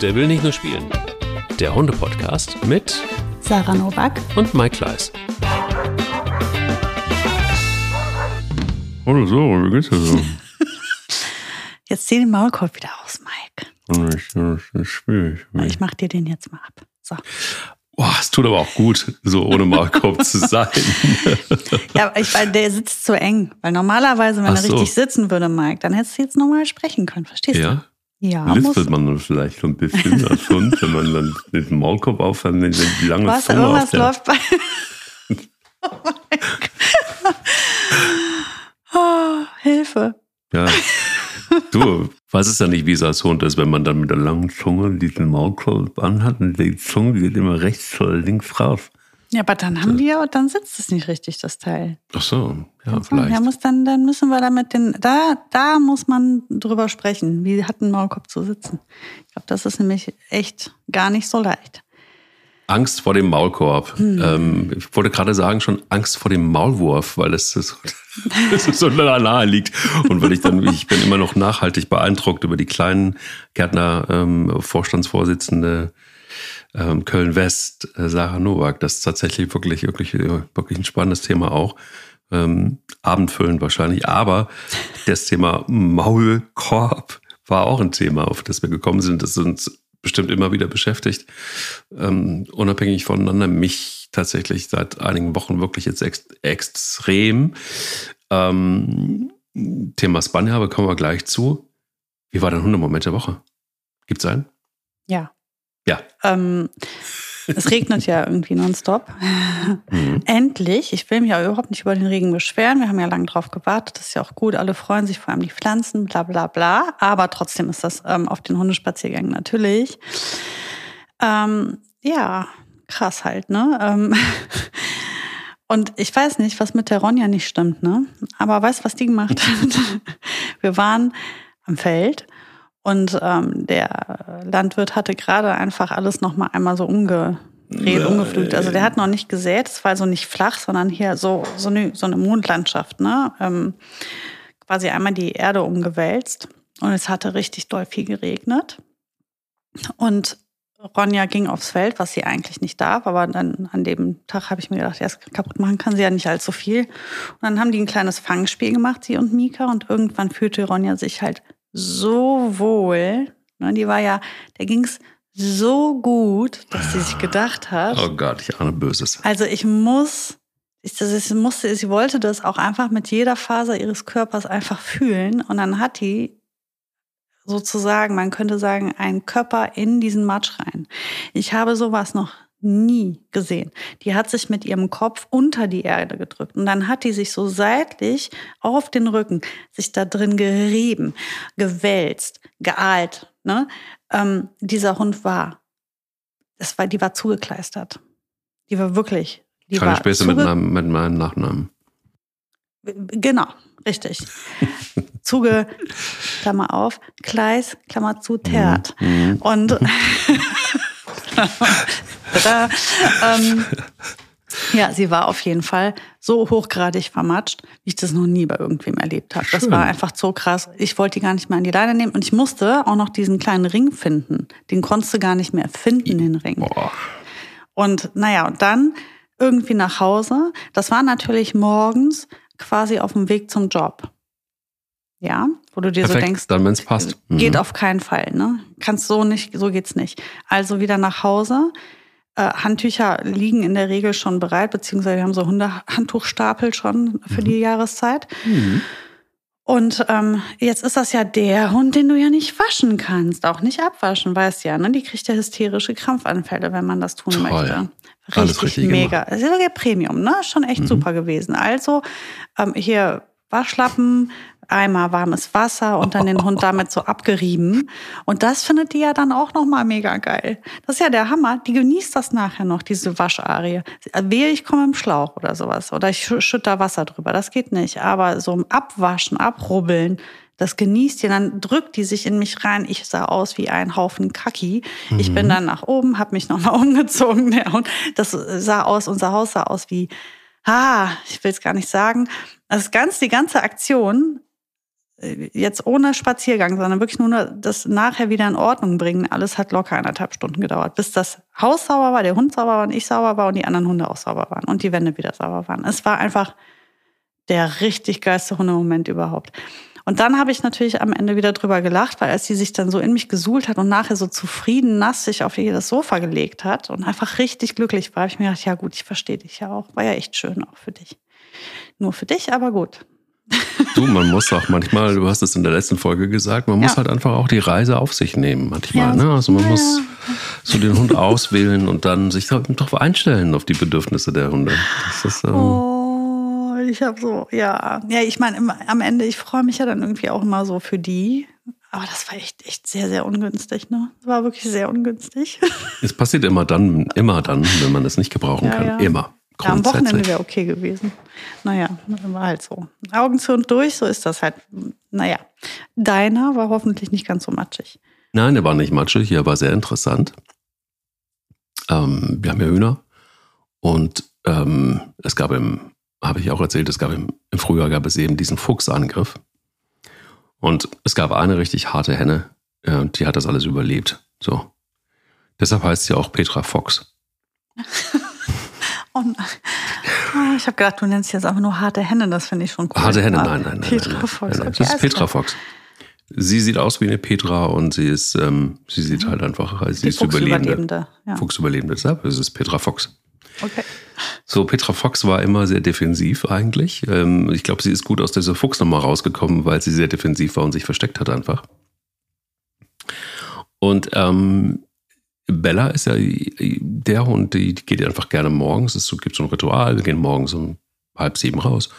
Der will nicht nur spielen. Der Hunde-Podcast mit Sarah Novak und Mike Kleiss. Hallo so, wie geht's dir so? Jetzt zieh den Maulkorb wieder aus, Mike. Ich, das ist schwierig. Ich mach dir den jetzt mal ab. So. Boah, es tut aber auch gut, so ohne Maulkorb zu sein. Ja, ich, weil der sitzt zu eng. Weil normalerweise, wenn Ach er so. richtig sitzen würde, Mike, dann hättest du jetzt normal sprechen können. Verstehst Ja? du? Ja. Liftet man dann vielleicht so ein bisschen als Hund, wenn man dann den Maulkorb aufhat, wenn die lange Was? Zunge auf Irgendwas läuft bei. oh mein Gott. Oh, Hilfe. Ja. Du weißt es ja nicht, wie es als Hund ist, wenn man dann mit der langen Zunge diesen Maulkorb anhat und die Zunge geht immer rechts oder links raus. Ja, aber dann haben die ja, dann sitzt es nicht richtig, das Teil. Ach so, ja, So, vielleicht. Ja, muss dann, dann müssen wir damit den, da, da muss man drüber sprechen. Wie hat ein Maulkorb zu sitzen? Ich glaube, das ist nämlich echt gar nicht so leicht. Angst vor dem Maulkorb. Hm. Ähm, ich wollte gerade sagen, schon Angst vor dem Maulwurf, weil es so, es so nahe liegt. Und weil ich dann, ich bin immer noch nachhaltig beeindruckt über die kleinen Gärtner, ähm, Vorstandsvorsitzende ähm, Köln-West, äh, Sarah Nowak. Das ist tatsächlich wirklich, wirklich, äh, wirklich ein spannendes Thema auch. Ähm, abendfüllend wahrscheinlich. Aber das Thema Maulkorb war auch ein Thema, auf das wir gekommen sind, das uns bestimmt immer wieder beschäftigt. Ähm, unabhängig voneinander, mich tatsächlich seit einigen Wochen wirklich jetzt ex extrem. Ähm, Thema Spanier, aber kommen wir gleich zu. Wie war dein Hundemoment der Woche? Gibt's einen? Ja. Ja. Ähm, es regnet ja irgendwie nonstop. Mhm. Endlich. Ich will mich auch überhaupt nicht über den Regen beschweren. Wir haben ja lange drauf gewartet. Das ist ja auch gut. Alle freuen sich, vor allem die Pflanzen, bla bla bla. Aber trotzdem ist das ähm, auf den Hundespaziergängen natürlich. Ähm, ja, krass halt, ne? Ähm, und ich weiß nicht, was mit der Ronja nicht stimmt, ne? Aber weißt du, was die gemacht hat? Wir waren am Feld und ähm, der Landwirt hatte gerade einfach alles noch mal einmal so umgedreht, umgepflügt. Also der hat noch nicht gesät, es war so nicht flach, sondern hier so so eine, so eine Mondlandschaft, ne? Ähm, quasi einmal die Erde umgewälzt und es hatte richtig doll viel geregnet. Und Ronja ging aufs Feld, was sie eigentlich nicht darf, aber dann an dem Tag habe ich mir gedacht, erst kaputt machen kann sie ja nicht allzu viel. Und dann haben die ein kleines Fangspiel gemacht, sie und Mika, und irgendwann fühlte Ronja sich halt so wohl. Ne, die war ja, der ging's so gut, dass sie sich gedacht hat, Oh Gott, ich ahne Böses. also ich muss, ich, das ist, musste, sie wollte das auch einfach mit jeder Faser ihres Körpers einfach fühlen. Und dann hat die sozusagen, man könnte sagen, einen Körper in diesen Matsch rein. Ich habe sowas noch nie gesehen. Die hat sich mit ihrem Kopf unter die Erde gedrückt und dann hat die sich so seitlich auf den Rücken sich da drin gerieben, gewälzt, geahlt. Ne? Ähm, dieser Hund war, das war, die war zugekleistert. Die war wirklich. Die Keine war Späße mit mit meinem Nachnamen. Genau, richtig. Zuge, Klammer auf, Kleis, Klammer zu, Tert. Mhm. Und Tada. ähm, ja, sie war auf jeden Fall so hochgradig vermatscht, wie ich das noch nie bei irgendwem erlebt habe. Das war einfach so krass. Ich wollte die gar nicht mehr an die Leine nehmen und ich musste auch noch diesen kleinen Ring finden. Den konntest du gar nicht mehr finden, den Ring. Boah. Und naja, und dann irgendwie nach Hause. Das war natürlich morgens quasi auf dem Weg zum Job. Ja, wo du dir so Perfekt, denkst, dann, wenn es passt. geht Mhm. auf keinen Fall, ne? Kannst so nicht, so geht's nicht. Also wieder nach Hause. Äh, Handtücher liegen in der Regel schon bereit, beziehungsweise wir haben so Hundehandtuchstapel schon für die Jahreszeit. Mhm. Und ähm, jetzt ist das ja der Hund, den du ja nicht waschen kannst, auch nicht abwaschen, weißt ja, ne? Die kriegt ja hysterische Krampfanfälle, wenn man das tun Toll. möchte. Alles richtig mega. Das ist ja wirklich Premium, ne? Schon echt Mhm. super gewesen. Also ähm, hier Waschlappen, Eimer warmes Wasser und dann den Hund damit so abgerieben. Und das findet die ja dann auch nochmal mega geil. Das ist ja der Hammer. Die genießt das nachher noch, diese Wascharie. Wehe, ich komme im Schlauch oder sowas. Oder ich schü- schütte da Wasser drüber. Das geht nicht. Aber so im Abwaschen, Abrubbeln, das genießt ihr. Dann drückt die sich in mich rein. Ich sah aus wie ein Haufen Kacki. Ich bin dann nach oben, habe mich nochmal umgezogen. Der Hund, das sah aus, unser Haus sah aus wie, ah, ich will es gar nicht sagen. Das ganz, die ganze Aktion jetzt ohne Spaziergang, sondern wirklich nur das nachher wieder in Ordnung bringen, alles hat locker eineinhalb Stunden gedauert, bis das Haus sauber war, der Hund sauber war und ich sauber war und die anderen Hunde auch sauber waren und die Wände wieder sauber waren. Es war einfach der richtig geilste Hundemoment überhaupt. Und dann habe ich natürlich am Ende wieder drüber gelacht, weil als sie sich dann so in mich gesuhlt hat und nachher so zufrieden nass sich auf das Sofa gelegt hat und einfach richtig glücklich war, habe ich mir gedacht, ja gut, ich verstehe dich ja auch. War ja echt schön auch für dich. Nur für dich, aber gut. Du, man muss auch manchmal, du hast es in der letzten Folge gesagt, man muss halt einfach auch die Reise auf sich nehmen manchmal. Ja, ne? Also man ja. muss so den Hund auswählen und dann sich darauf einstellen auf die Bedürfnisse der Hunde. Ist, ähm oh, ich habe so, ja. Ja, ich meine, am Ende, ich freue mich ja dann irgendwie auch immer so für die. Aber das war echt, echt sehr, sehr ungünstig, ne? Das war wirklich sehr ungünstig. Es passiert immer dann, immer dann, wenn man es nicht gebrauchen kann. Immer. Ja, am Wochenende wäre okay gewesen. Naja, war halt so. Augen zu und durch, so ist das halt. Naja, deiner war hoffentlich nicht ganz so matschig. Nein, der war nicht matschig, er war sehr interessant. Ähm, wir haben ja Hühner und ähm, es gab im, habe ich auch erzählt, es gab im, im Frühjahr gab es eben diesen Fuchsangriff. Und es gab eine richtig harte Henne, äh, die hat das alles überlebt. So. Deshalb heißt sie auch Petra Fox. Oh oh, ich habe gedacht, du nennst jetzt einfach nur harte Hände, das finde ich schon cool. Harte Hände, nein, nein, nein. Petra nein, Fox. Nein, nein. Okay, das ist Petra. Fox. Sie sieht aus wie eine Petra und sie ist, ähm, sie sieht halt einfach, sie Die ist Überlebende. Überlebende ja. Fuchsüberlebende, deshalb ist es Petra Fox. Okay. So, Petra Fox war immer sehr defensiv eigentlich. Ähm, ich glaube, sie ist gut aus dieser Fuchsnummer rausgekommen, weil sie sehr defensiv war und sich versteckt hat einfach. Und ähm, Bella ist ja der Hund, die, die geht einfach gerne morgens. Es gibt so ein Ritual, wir gehen morgens um halb sieben raus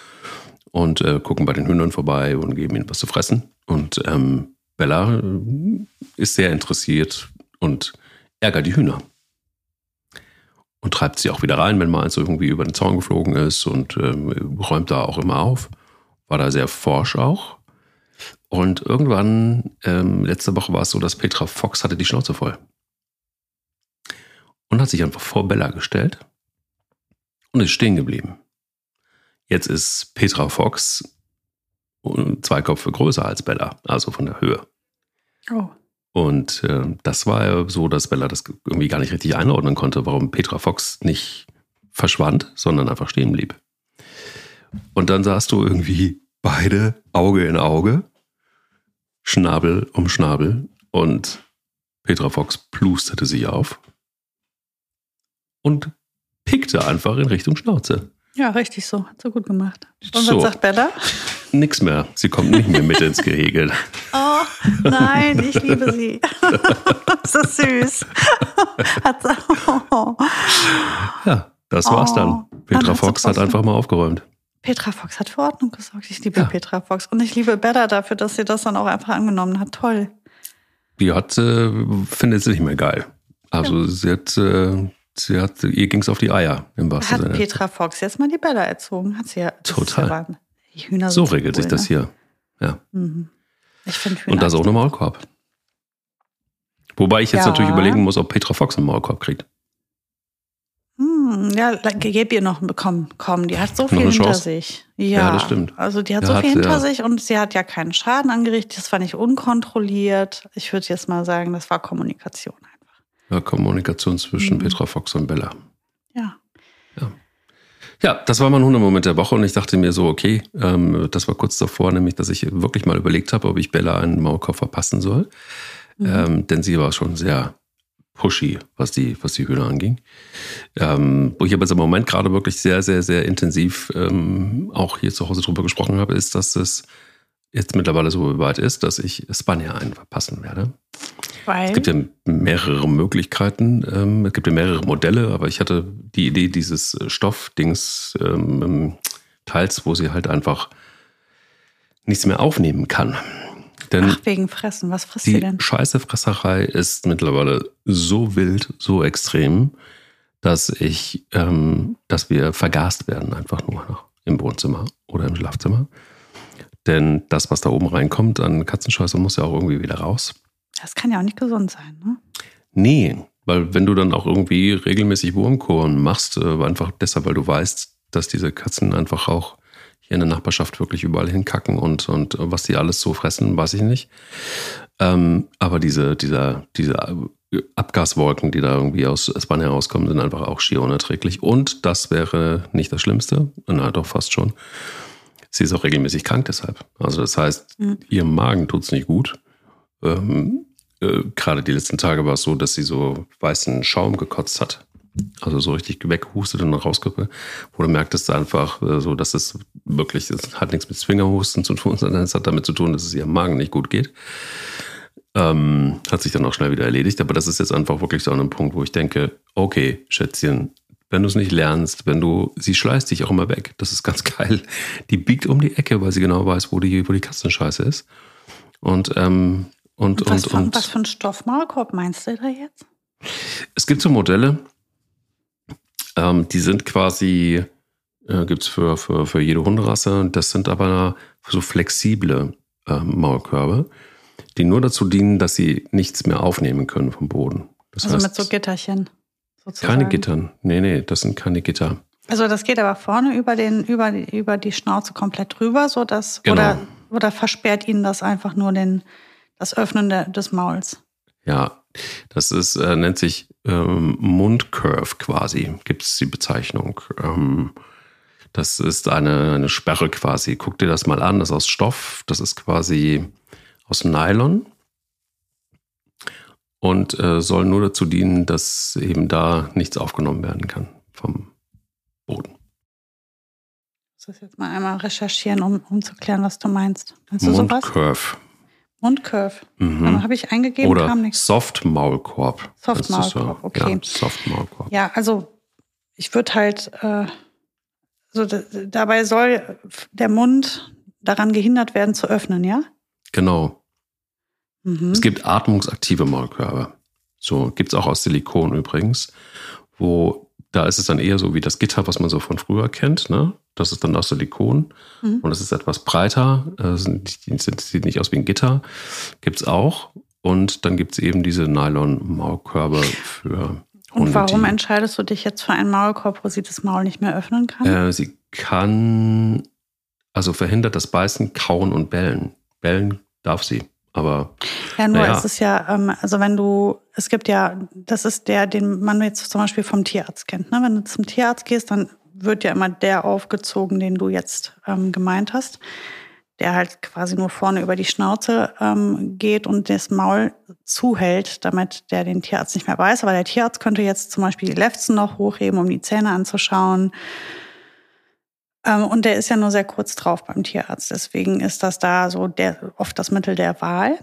und äh, gucken bei den Hühnern vorbei und geben ihnen was zu fressen. Und ähm, Bella äh, ist sehr interessiert und ärgert die Hühner. Und treibt sie auch wieder rein, wenn mal eins irgendwie über den Zaun geflogen ist und ähm, räumt da auch immer auf. War da sehr forsch auch. Und irgendwann, ähm, letzte Woche war es so, dass Petra Fox hatte die Schnauze voll und hat sich einfach vor Bella gestellt und ist stehen geblieben. Jetzt ist Petra Fox zwei Köpfe größer als Bella, also von der Höhe. Oh. Und äh, das war ja so, dass Bella das irgendwie gar nicht richtig einordnen konnte, warum Petra Fox nicht verschwand, sondern einfach stehen blieb. Und dann sahst du irgendwie beide Auge in Auge, Schnabel um Schnabel und Petra Fox plusterte sich auf und pickte einfach in Richtung Schnauze. Ja, richtig so. Hat so gut gemacht. Und so. was sagt Bella? Nix mehr. Sie kommt nicht mehr mit ins Gehege. Oh, nein, ich liebe sie. so süß. Hat sie, oh. Ja, das war's dann. Oh. Petra Fox hat einfach mal aufgeräumt. Petra Fox hat für Ordnung gesorgt. Ich liebe ja. Petra Fox. Und ich liebe Bella dafür, dass sie das dann auch einfach angenommen hat. Toll. Die hat, äh, findet sie nicht mehr geil. Also ja. sie hat äh, Sie hat, ihr ging es auf die Eier im wahrsten Hat Sinne. Petra Fox jetzt mal die Bälle erzogen? Hat sie ja. Total. Ja Hühner so regelt cool, sich das ne? hier. Ja. Mhm. Ich finde Hühner. Und das auch eine Maulkorb. Wobei ich jetzt ja. natürlich überlegen muss, ob Petra Fox einen Maulkorb kriegt. Hm, ja, gib ihr noch einen bekommen. Komm, die hat so viel hinter Chance. sich. Ja, ja, das stimmt. Also die hat ja, so viel hat, hinter sich und sie hat ja keinen Schaden angerichtet. Das war nicht unkontrolliert. Ich würde jetzt mal sagen, das war Kommunikation ja, Kommunikation zwischen mhm. Petra Fox und Bella. Ja. ja. Ja, das war mein Hundemoment der Woche und ich dachte mir so, okay, ähm, das war kurz davor, nämlich, dass ich wirklich mal überlegt habe, ob ich Bella einen Maulkorb verpassen soll. Mhm. Ähm, denn sie war schon sehr pushy, was die, was die Hühner anging. Ähm, wo ich aber im Moment gerade wirklich sehr, sehr, sehr intensiv ähm, auch hier zu Hause drüber gesprochen habe, ist, dass es jetzt mittlerweile so weit ist, dass ich Spanier einen verpassen werde. Weil? Es gibt ja mehrere Möglichkeiten, ähm, es gibt ja mehrere Modelle, aber ich hatte die Idee dieses Stoffdings ähm, Teils, wo sie halt einfach nichts mehr aufnehmen kann. Denn Ach, wegen Fressen. Was frisst sie denn? Die Scheißefresserei ist mittlerweile so wild, so extrem, dass ich, ähm, dass wir vergast werden, einfach nur noch im Wohnzimmer oder im Schlafzimmer. Denn das, was da oben reinkommt an Katzenscheiße, muss ja auch irgendwie wieder raus. Das kann ja auch nicht gesund sein, ne? Nee, weil wenn du dann auch irgendwie regelmäßig Wurmkuren machst, äh, einfach deshalb, weil du weißt, dass diese Katzen einfach auch hier in der Nachbarschaft wirklich überall hinkacken und, und was die alles so fressen, weiß ich nicht. Ähm, aber diese, dieser, diese Abgaswolken, die da irgendwie aus Spanien herauskommen, sind einfach auch schier unerträglich. Und das wäre nicht das Schlimmste, na doch fast schon. Sie ist auch regelmäßig krank deshalb. Also das heißt, mhm. ihrem Magen tut es nicht gut. Ähm, äh, Gerade die letzten Tage war es so, dass sie so weißen Schaum gekotzt hat. Also so richtig weghustet und rausgucke, wo du merktest einfach äh, so, dass es wirklich, es hat nichts mit Zwingerhusten zu tun, sondern es hat damit zu tun, dass es ihrem Magen nicht gut geht. Ähm, hat sich dann auch schnell wieder erledigt, aber das ist jetzt einfach wirklich so einem Punkt, wo ich denke, okay, Schätzchen, wenn du es nicht lernst, wenn du, sie schleißt dich auch immer weg. Das ist ganz geil. Die biegt um die Ecke, weil sie genau weiß, wo die, wo die Katzenscheiße ist. Und, ähm, und, und, was, und, für, und was für ein Stoffmaulkorb meinst du da jetzt? Es gibt so Modelle, ähm, die sind quasi, äh, gibt es für, für, für jede Hunderasse. Das sind aber so flexible äh, Maulkörbe, die nur dazu dienen, dass sie nichts mehr aufnehmen können vom Boden. Das also heißt, mit so Gitterchen. Sozusagen. Keine Gittern. Nee, nee, das sind keine Gitter. Also das geht aber vorne über, den, über, die, über die Schnauze komplett drüber, so dass, genau. oder, oder versperrt Ihnen das einfach nur den, das Öffnen de, des Mauls? Ja, das ist, äh, nennt sich ähm, Mundcurve quasi, gibt es die Bezeichnung. Ähm, das ist eine, eine Sperre quasi. Guck dir das mal an, das ist aus Stoff, das ist quasi aus Nylon und äh, soll nur dazu dienen, dass eben da nichts aufgenommen werden kann vom Boden. Ich muss das jetzt mal einmal recherchieren, um, um zu klären, was du meinst. Kannst du Mundcurve. Sowas? Mundcurve. Mhm. Habe ich eingegeben, Oder kam nichts. Soft-Maulkorb. Soft-Maulkorb, okay. Ja, Soft-Maulkorb. Ja, also ich würde halt, äh, so dabei soll der Mund daran gehindert werden zu öffnen, ja? Genau. Mhm. Es gibt atmungsaktive Maulkörbe. So gibt es auch aus Silikon übrigens, wo da ist es dann eher so wie das Gitter, was man so von früher kennt. Ne? Das ist dann aus Silikon mhm. und es ist etwas breiter. Äh, sieht nicht aus wie ein Gitter. Gibt es auch. Und dann gibt es eben diese Nylon-Maulkörbe für Hunde. Und warum entscheidest du dich jetzt für einen Maulkorb, wo sie das Maul nicht mehr öffnen kann? Äh, sie kann, also verhindert das Beißen, Kauen und Bellen. Bellen darf sie. Aber ja, nur naja. es ist ja, ähm, also wenn du, es gibt ja, das ist der, den man jetzt zum Beispiel vom Tierarzt kennt. Ne? Wenn du zum Tierarzt gehst, dann wird ja immer der aufgezogen, den du jetzt ähm, gemeint hast, der halt quasi nur vorne über die Schnauze ähm, geht und das Maul zuhält, damit der den Tierarzt nicht mehr weiß. Aber der Tierarzt könnte jetzt zum Beispiel die Lefzen noch hochheben, um die Zähne anzuschauen ähm, und der ist ja nur sehr kurz drauf beim Tierarzt. Deswegen ist das da so der, oft das Mittel der Wahl.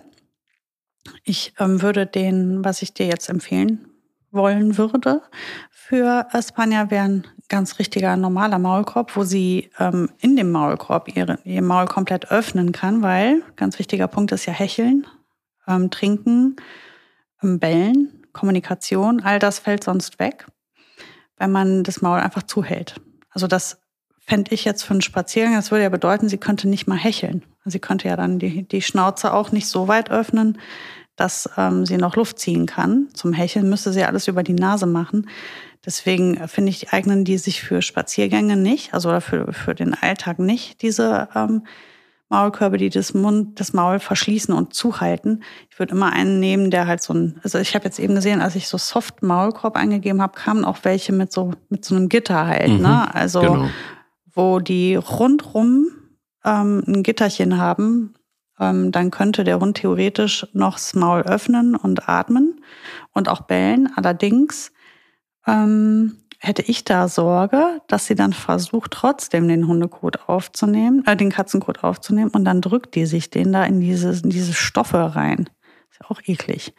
Ich ähm, würde den, was ich dir jetzt empfehlen wollen würde, für Espanja wäre ein ganz richtiger normaler Maulkorb, wo sie ähm, in dem Maulkorb ihre, ihr Maul komplett öffnen kann, weil ganz wichtiger Punkt ist ja Hecheln, ähm, Trinken, ähm, Bellen, Kommunikation, all das fällt sonst weg, wenn man das Maul einfach zuhält. Also das fände ich jetzt für einen Spaziergang, das würde ja bedeuten, sie könnte nicht mal hecheln. Sie könnte ja dann die, die Schnauze auch nicht so weit öffnen, dass ähm, sie noch Luft ziehen kann. Zum Hecheln müsste sie alles über die Nase machen. Deswegen finde ich, eignen die sich für Spaziergänge nicht, also oder für, für den Alltag nicht, diese ähm, Maulkörbe, die das Mund, das Maul verschließen und zuhalten. Ich würde immer einen nehmen, der halt so ein, also ich habe jetzt eben gesehen, als ich so Soft Maulkorb eingegeben habe, kamen auch welche mit so mit so einem Gitter halt, mhm, ne? Also genau wo die rundrum ähm, ein Gitterchen haben, ähm, dann könnte der Hund theoretisch noch das Maul öffnen und atmen und auch bellen. Allerdings ähm, hätte ich da Sorge, dass sie dann versucht, trotzdem den Hundekot aufzunehmen, äh, den Katzenkot aufzunehmen und dann drückt die sich den da in diese, in diese Stoffe rein. Ist ja auch eklig.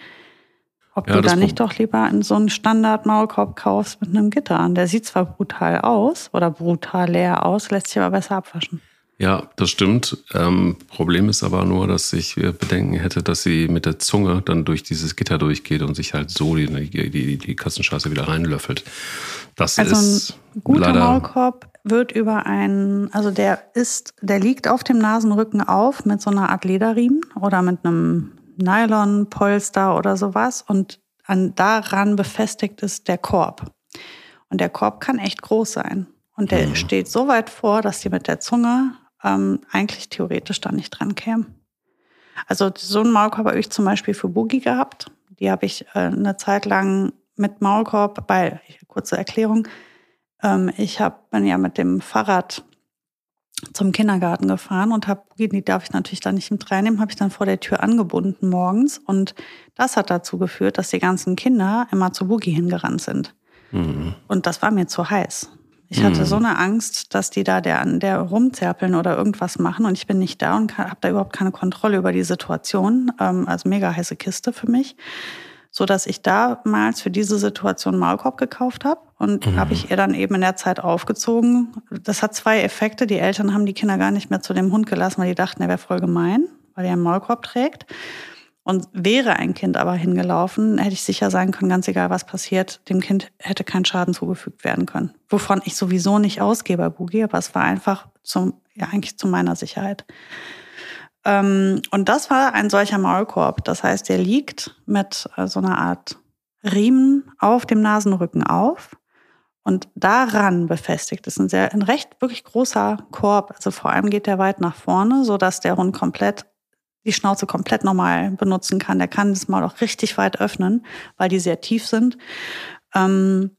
Ob ja, du da nicht doch lieber in so einen Standard-Maulkorb kaufst mit einem Gitter. Der sieht zwar brutal aus oder brutal leer aus, lässt sich aber besser abwaschen. Ja, das stimmt. Ähm, Problem ist aber nur, dass ich Bedenken hätte, dass sie mit der Zunge dann durch dieses Gitter durchgeht und sich halt so die, die, die, Katzenscheiße wieder reinlöffelt. Das also ist ein guter Maulkorb wird über einen, also der ist, der liegt auf dem Nasenrücken auf mit so einer Art Lederriemen oder mit einem Nylonpolster oder sowas und an, daran befestigt ist der Korb. Und der Korb kann echt groß sein. Und der mhm. steht so weit vor, dass die mit der Zunge ähm, eigentlich theoretisch da nicht dran käme. Also so einen Maulkorb habe ich zum Beispiel für Boogie gehabt. Die habe ich äh, eine Zeit lang mit Maulkorb, weil, kurze Erklärung, ähm, ich hab, bin ja mit dem Fahrrad zum Kindergarten gefahren und habe, die darf ich natürlich dann nicht mit reinnehmen, habe ich dann vor der Tür angebunden morgens. Und das hat dazu geführt, dass die ganzen Kinder immer zu Boogie hingerannt sind. Mhm. Und das war mir zu heiß. Ich hatte so eine Angst, dass die da der, der rumzerpeln oder irgendwas machen und ich bin nicht da und habe da überhaupt keine Kontrolle über die Situation. Ähm, also mega heiße Kiste für mich so dass ich damals für diese Situation Maulkorb gekauft habe und mhm. habe ich ihr dann eben in der Zeit aufgezogen. Das hat zwei Effekte. Die Eltern haben die Kinder gar nicht mehr zu dem Hund gelassen, weil die dachten, er wäre voll gemein, weil er einen Maulkorb trägt. Und wäre ein Kind aber hingelaufen, hätte ich sicher sein können, ganz egal was passiert, dem Kind hätte kein Schaden zugefügt werden können. Wovon ich sowieso nicht ausgehe bei Boogie, aber es war einfach zum, ja, eigentlich zu meiner Sicherheit. Ähm, und das war ein solcher Maulkorb. Das heißt, der liegt mit äh, so einer Art Riemen auf dem Nasenrücken auf. Und daran befestigt ist ein sehr, ein recht wirklich großer Korb. Also vor allem geht der weit nach vorne, so dass der Hund komplett die Schnauze komplett normal benutzen kann. Der kann das Maul auch richtig weit öffnen, weil die sehr tief sind. Ähm,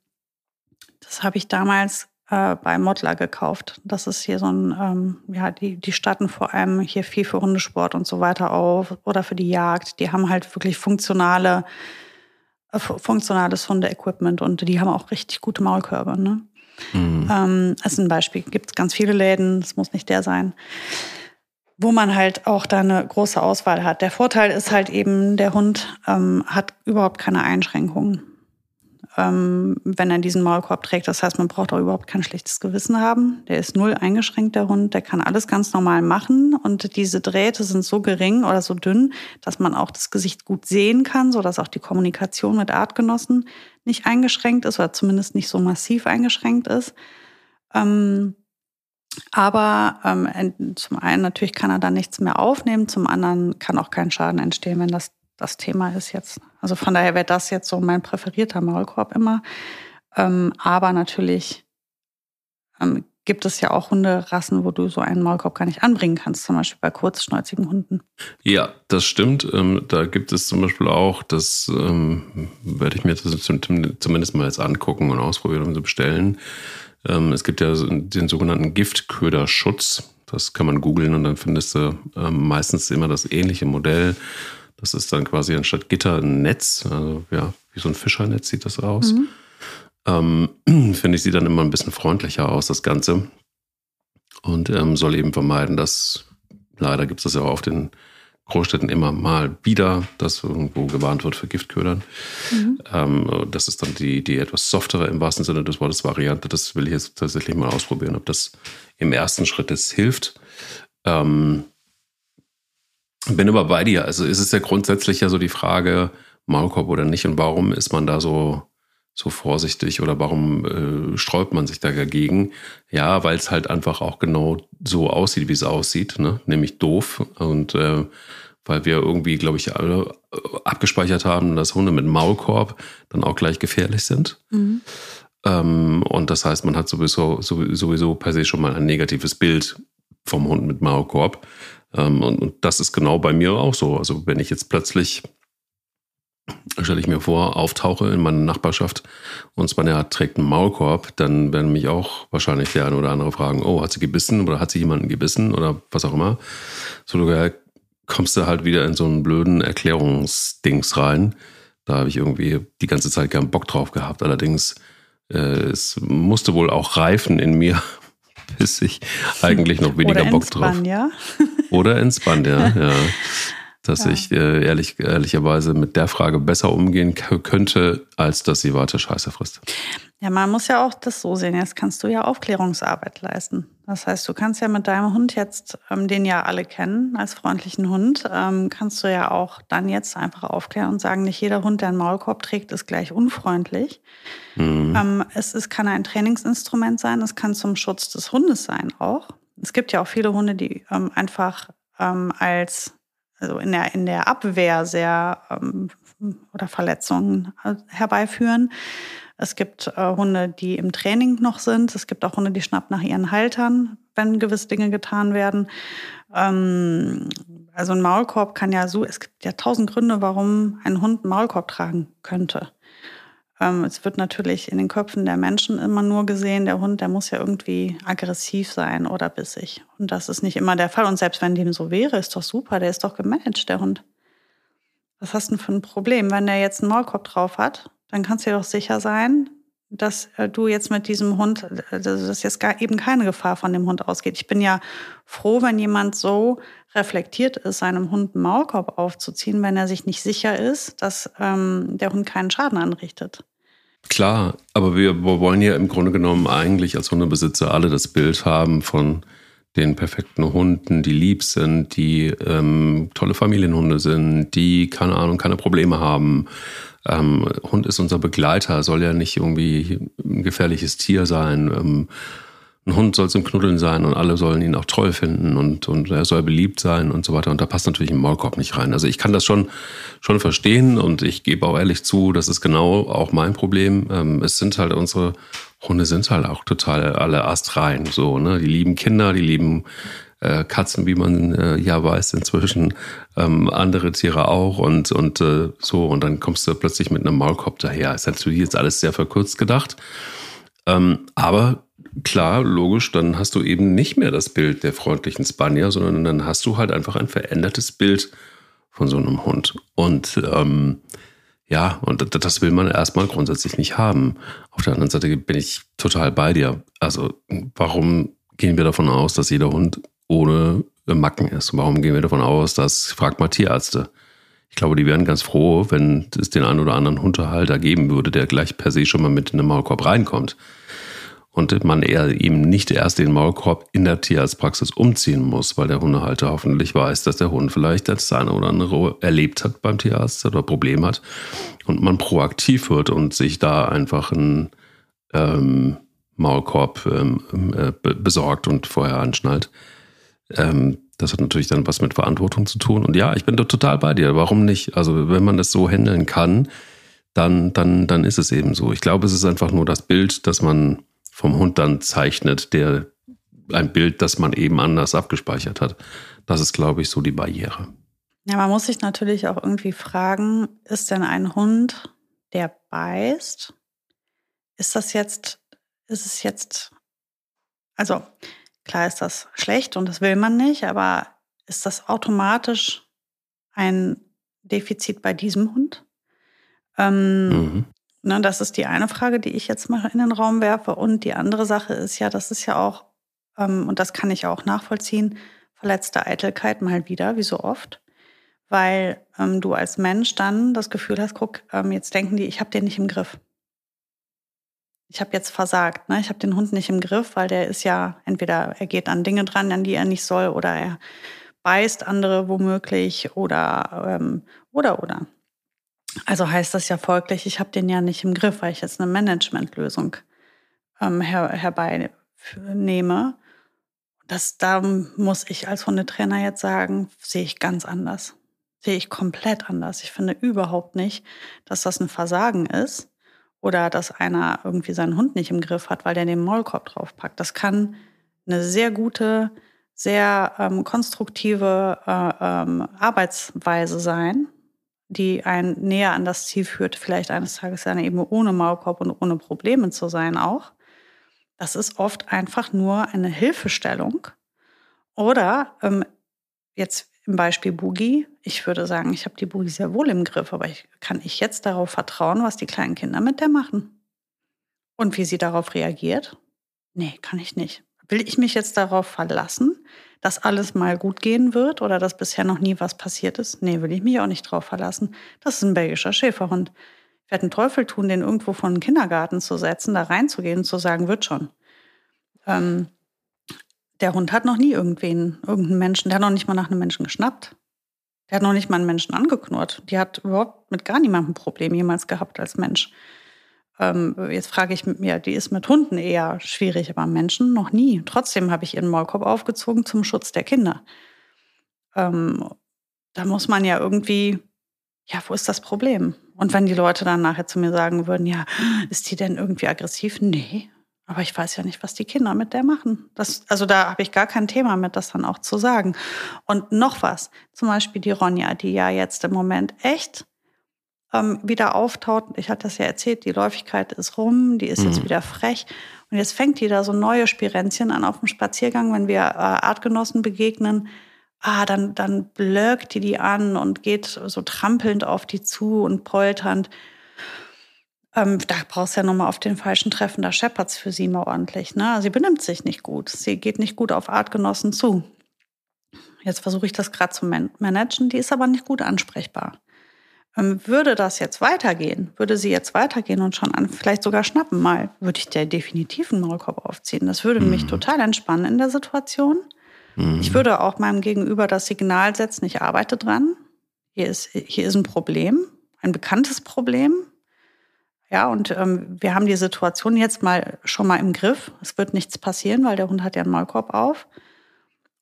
das habe ich damals äh, bei Mottler gekauft. Das ist hier so ein, ähm, ja, die, die statten vor allem hier viel für Hundesport und so weiter auf oder für die Jagd. Die haben halt wirklich funktionale, äh, funktionales Hunde-Equipment und die haben auch richtig gute Maulkörbe. Ne? Mhm. Ähm, als ein Beispiel gibt es ganz viele Läden, es muss nicht der sein wo man halt auch da eine große Auswahl hat. Der Vorteil ist halt eben, der Hund ähm, hat überhaupt keine Einschränkungen ähm, wenn er diesen Maulkorb trägt. Das heißt, man braucht auch überhaupt kein schlechtes Gewissen haben. Der ist null eingeschränkt, der Hund. Der kann alles ganz normal machen. Und diese Drähte sind so gering oder so dünn, dass man auch das Gesicht gut sehen kann, sodass auch die Kommunikation mit Artgenossen nicht eingeschränkt ist oder zumindest nicht so massiv eingeschränkt ist. Ähm, aber ähm, zum einen natürlich kann er da nichts mehr aufnehmen, zum anderen kann auch kein Schaden entstehen, wenn das das Thema ist jetzt. Also von daher wäre das jetzt so mein präferierter Maulkorb immer. Ähm, aber natürlich ähm, gibt es ja auch Hunderassen, wo du so einen Maulkorb gar nicht anbringen kannst, zum Beispiel bei kurzschnäuzigen Hunden. Ja, das stimmt. Ähm, da gibt es zum Beispiel auch, das ähm, werde ich mir zumindest mal jetzt angucken und ausprobieren und so bestellen. Ähm, es gibt ja den sogenannten Giftköderschutz. Das kann man googeln und dann findest du ähm, meistens immer das ähnliche Modell das ist dann quasi anstatt Gitter ein Netz. Also ja, wie so ein Fischernetz sieht das aus. Mhm. Ähm, Finde ich, sieht dann immer ein bisschen freundlicher aus, das Ganze. Und ähm, soll eben vermeiden, dass, leider gibt es das ja auch auf den Großstädten immer mal wieder, dass irgendwo gewarnt wird für Giftködern. Mhm. Ähm, das ist dann die, die etwas softere im wahrsten Sinne des Wortes Variante. Das will ich jetzt tatsächlich mal ausprobieren, ob das im ersten Schritt es hilft. Ähm, bin aber bei dir. Also ist es ja grundsätzlich ja so die Frage, Maulkorb oder nicht und warum ist man da so, so vorsichtig oder warum äh, sträubt man sich da dagegen? Ja, weil es halt einfach auch genau so aussieht, wie es aussieht, ne? nämlich doof und äh, weil wir irgendwie, glaube ich, alle äh, abgespeichert haben, dass Hunde mit Maulkorb dann auch gleich gefährlich sind. Mhm. Ähm, und das heißt, man hat sowieso, sowieso per se schon mal ein negatives Bild vom Hund mit Maulkorb. Ähm, und, und das ist genau bei mir auch so. Also wenn ich jetzt plötzlich stelle ich mir vor, auftauche in meiner Nachbarschaft und Spanier trägt einen Maulkorb, dann werden mich auch wahrscheinlich der eine oder andere fragen, oh, hat sie gebissen oder hat sie jemanden gebissen oder was auch immer. So du kommst du halt wieder in so einen blöden Erklärungsdings rein. Da habe ich irgendwie die ganze Zeit keinen Bock drauf gehabt. Allerdings, äh, es musste wohl auch reifen in mir, bis ich eigentlich noch weniger Bock drauf. Spanja. Oder entspannt, ja. ja. Dass ja. ich äh, ehrlich, ehrlicherweise mit der Frage besser umgehen könnte, als dass sie weiter Scheiße frisst. Ja, man muss ja auch das so sehen. Jetzt kannst du ja Aufklärungsarbeit leisten. Das heißt, du kannst ja mit deinem Hund jetzt, ähm, den ja alle kennen als freundlichen Hund, ähm, kannst du ja auch dann jetzt einfach aufklären und sagen, nicht jeder Hund, der einen Maulkorb trägt, ist gleich unfreundlich. Mhm. Ähm, es, es kann ein Trainingsinstrument sein, es kann zum Schutz des Hundes sein auch. Es gibt ja auch viele Hunde, die ähm, einfach ähm, als, also in der, in der Abwehr sehr ähm, oder Verletzungen äh, herbeiführen. Es gibt äh, Hunde, die im Training noch sind. Es gibt auch Hunde, die schnappen nach ihren Haltern wenn gewisse Dinge getan werden. Ähm, also ein Maulkorb kann ja so, es gibt ja tausend Gründe, warum ein Hund einen Maulkorb tragen könnte. Ähm, es wird natürlich in den Köpfen der Menschen immer nur gesehen, der Hund, der muss ja irgendwie aggressiv sein oder bissig. Und das ist nicht immer der Fall. Und selbst wenn dem so wäre, ist doch super, der ist doch gemanagt, der Hund. Was hast du denn für ein Problem? Wenn der jetzt einen Maulkorb drauf hat, dann kannst du dir doch sicher sein, dass äh, du jetzt mit diesem Hund, äh, dass jetzt gar eben keine Gefahr von dem Hund ausgeht. Ich bin ja froh, wenn jemand so reflektiert ist, seinem Hund einen Maulkorb aufzuziehen, wenn er sich nicht sicher ist, dass ähm, der Hund keinen Schaden anrichtet. Klar, aber wir wollen ja im Grunde genommen eigentlich als Hundebesitzer alle das Bild haben von den perfekten Hunden, die lieb sind, die ähm, tolle Familienhunde sind, die, keine Ahnung, keine Probleme haben. Ähm, Hund ist unser Begleiter, soll ja nicht irgendwie ein gefährliches Tier sein. Ähm, ein Hund soll zum Knuddeln sein und alle sollen ihn auch toll finden und, und er soll beliebt sein und so weiter. Und da passt natürlich ein Maulkorb nicht rein. Also ich kann das schon, schon verstehen und ich gebe auch ehrlich zu, das ist genau auch mein Problem. Ähm, es sind halt unsere Hunde sind halt auch total alle astrein. So, ne? Die lieben Kinder, die lieben äh, Katzen, wie man äh, ja weiß inzwischen, ähm, andere Tiere auch und, und äh, so. Und dann kommst du plötzlich mit einem Maulkorb daher. Ist natürlich jetzt alles sehr verkürzt gedacht. Ähm, aber klar, logisch, dann hast du eben nicht mehr das Bild der freundlichen Spanier, sondern dann hast du halt einfach ein verändertes Bild von so einem Hund. Und ähm, ja, und das will man erstmal grundsätzlich nicht haben. Auf der anderen Seite bin ich total bei dir. Also, warum gehen wir davon aus, dass jeder Hund ohne Macken ist? Warum gehen wir davon aus, dass, fragt mal Tierärzte. Ich glaube, die wären ganz froh, wenn es den einen oder anderen Hundehalter geben würde, der gleich per se schon mal mit in den Maulkorb reinkommt und man eher eben nicht erst den Maulkorb in der Tierarztpraxis umziehen muss, weil der Hundehalter hoffentlich weiß, dass der Hund vielleicht das eine oder andere erlebt hat beim Tierarzt oder Problem hat und man proaktiv wird und sich da einfach einen ähm, Maulkorb ähm, äh, besorgt und vorher anschnallt. Ähm, das hat natürlich dann was mit Verantwortung zu tun. Und ja, ich bin da total bei dir. Warum nicht? Also wenn man das so handeln kann, dann, dann, dann ist es eben so. Ich glaube, es ist einfach nur das Bild, das man vom Hund dann zeichnet, der ein Bild, das man eben anders abgespeichert hat. Das ist, glaube ich, so die Barriere. Ja, man muss sich natürlich auch irgendwie fragen, ist denn ein Hund, der beißt, ist das jetzt, ist es jetzt, also klar ist das schlecht und das will man nicht, aber ist das automatisch ein Defizit bei diesem Hund? Ähm, mhm. Ne, das ist die eine Frage, die ich jetzt mal in den Raum werfe. Und die andere Sache ist ja, das ist ja auch, ähm, und das kann ich auch nachvollziehen, verletzte Eitelkeit mal wieder, wie so oft. Weil ähm, du als Mensch dann das Gefühl hast, guck, ähm, jetzt denken die, ich habe den nicht im Griff. Ich habe jetzt versagt, ne? ich habe den Hund nicht im Griff, weil der ist ja, entweder er geht an Dinge dran, an die er nicht soll, oder er beißt andere womöglich oder, ähm, oder, oder. Also heißt das ja folglich, ich habe den ja nicht im Griff, weil ich jetzt eine Managementlösung ähm, her, herbeinehme. Das, da muss ich als Hundetrainer jetzt sagen, sehe ich ganz anders. Sehe ich komplett anders. Ich finde überhaupt nicht, dass das ein Versagen ist oder dass einer irgendwie seinen Hund nicht im Griff hat, weil der den Maulkorb draufpackt. Das kann eine sehr gute, sehr ähm, konstruktive äh, ähm, Arbeitsweise sein, die einen näher an das Ziel führt, vielleicht eines Tages dann eben ohne Maulkorb und ohne Probleme zu sein auch. Das ist oft einfach nur eine Hilfestellung. Oder ähm, jetzt im Beispiel Boogie, ich würde sagen, ich habe die Boogie sehr wohl im Griff, aber ich, kann ich jetzt darauf vertrauen, was die kleinen Kinder mit der machen? Und wie sie darauf reagiert? Nee, kann ich nicht. Will ich mich jetzt darauf verlassen, dass alles mal gut gehen wird oder dass bisher noch nie was passiert ist? Nee, will ich mich auch nicht drauf verlassen. Das ist ein belgischer Schäferhund. Ich werde einen Teufel tun, den irgendwo von einem Kindergarten zu setzen, da reinzugehen und zu sagen, wird schon. Ähm, der Hund hat noch nie irgendwen, irgendeinen Menschen, der hat noch nicht mal nach einem Menschen geschnappt. Der hat noch nicht mal einen Menschen angeknurrt. Die hat überhaupt mit gar niemandem ein Problem jemals gehabt als Mensch. Ähm, jetzt frage ich mir, die ist mit Hunden eher schwierig, aber Menschen noch nie. Trotzdem habe ich ihren Maulkorb aufgezogen zum Schutz der Kinder. Ähm, da muss man ja irgendwie, ja, wo ist das Problem? Und wenn die Leute dann nachher zu mir sagen würden, ja, ist die denn irgendwie aggressiv? Nee, Aber ich weiß ja nicht, was die Kinder mit der machen. Das, also da habe ich gar kein Thema mit, das dann auch zu sagen. Und noch was, zum Beispiel die Ronja, die ja jetzt im Moment echt ähm, wieder auftaut. Ich hatte das ja erzählt, die Läufigkeit ist rum, die ist mhm. jetzt wieder frech. Und jetzt fängt die da so neue Spirenzchen an auf dem Spaziergang, wenn wir äh, Artgenossen begegnen. Ah, dann, dann blöckt die die an und geht so trampelnd auf die zu und polternd. Ähm, da brauchst du ja nochmal auf den falschen Treffen, da scheppert's für sie mal ordentlich. Ne? Sie benimmt sich nicht gut. Sie geht nicht gut auf Artgenossen zu. Jetzt versuche ich das gerade zu man managen, die ist aber nicht gut ansprechbar. Ähm, würde das jetzt weitergehen, würde sie jetzt weitergehen und schon an, vielleicht sogar schnappen mal, würde ich der definitiv einen Maulkorb aufziehen. Das würde mhm. mich total entspannen in der Situation. Mhm. Ich würde auch meinem Gegenüber das Signal setzen, ich arbeite dran. Hier ist, hier ist ein Problem, ein bekanntes Problem. Ja, und ähm, wir haben die Situation jetzt mal schon mal im Griff. Es wird nichts passieren, weil der Hund hat ja einen Maulkorb auf.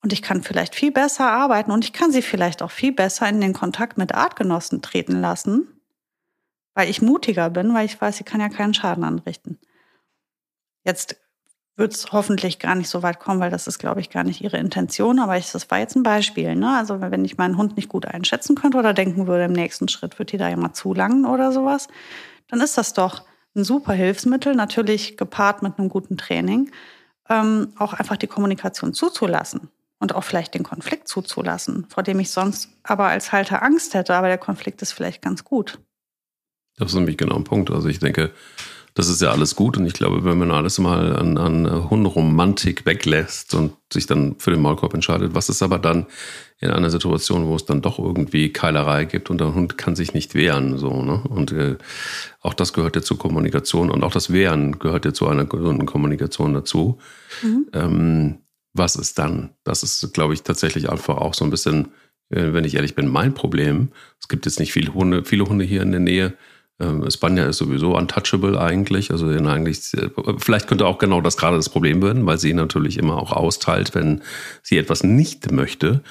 Und ich kann vielleicht viel besser arbeiten und ich kann sie vielleicht auch viel besser in den Kontakt mit Artgenossen treten lassen, weil ich mutiger bin, weil ich weiß, sie kann ja keinen Schaden anrichten. Jetzt wird es hoffentlich gar nicht so weit kommen, weil das ist, glaube ich, gar nicht ihre Intention. Aber ich, das war jetzt ein Beispiel. Ne? Also wenn ich meinen Hund nicht gut einschätzen könnte oder denken würde, im nächsten Schritt wird die da ja mal zu lang oder sowas, dann ist das doch ein super Hilfsmittel, natürlich gepaart mit einem guten Training, ähm, auch einfach die Kommunikation zuzulassen und auch vielleicht den Konflikt zuzulassen, vor dem ich sonst aber als Halter Angst hätte, aber der Konflikt ist vielleicht ganz gut. Das ist nämlich genau ein Punkt. Also ich denke, das ist ja alles gut und ich glaube, wenn man alles mal an, an Hunderomantik weglässt und sich dann für den Maulkorb entscheidet, was ist aber dann in einer Situation, wo es dann doch irgendwie Keilerei gibt und der Hund kann sich nicht wehren, so, ne? Und äh, auch das gehört ja zur Kommunikation und auch das Wehren gehört ja zu einer gesunden Kommunikation dazu. Mhm. Ähm, was ist dann? Das ist, glaube ich, tatsächlich einfach auch so ein bisschen, äh, wenn ich ehrlich bin, mein Problem. Es gibt jetzt nicht viele Hunde, viele Hunde hier in der Nähe, ähm, Spanja ist sowieso untouchable eigentlich. Also eigentlich, vielleicht könnte auch genau das gerade das Problem werden, weil sie natürlich immer auch austeilt, wenn sie etwas nicht möchte.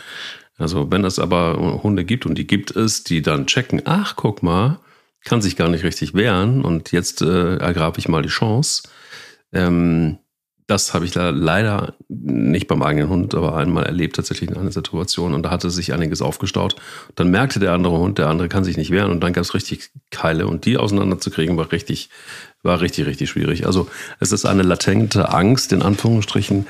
Also wenn es aber Hunde gibt und die gibt es, die dann checken, ach guck mal, kann sich gar nicht richtig wehren und jetzt äh, ergrabe ich mal die Chance. Ähm, das habe ich leider nicht beim eigenen Hund, aber einmal erlebt tatsächlich in einer Situation und da hatte sich einiges aufgestaut. Dann merkte der andere Hund, der andere kann sich nicht wehren und dann gab es richtig Keile und die auseinanderzukriegen war richtig, war richtig, richtig schwierig. Also es ist eine latente Angst in Anführungsstrichen,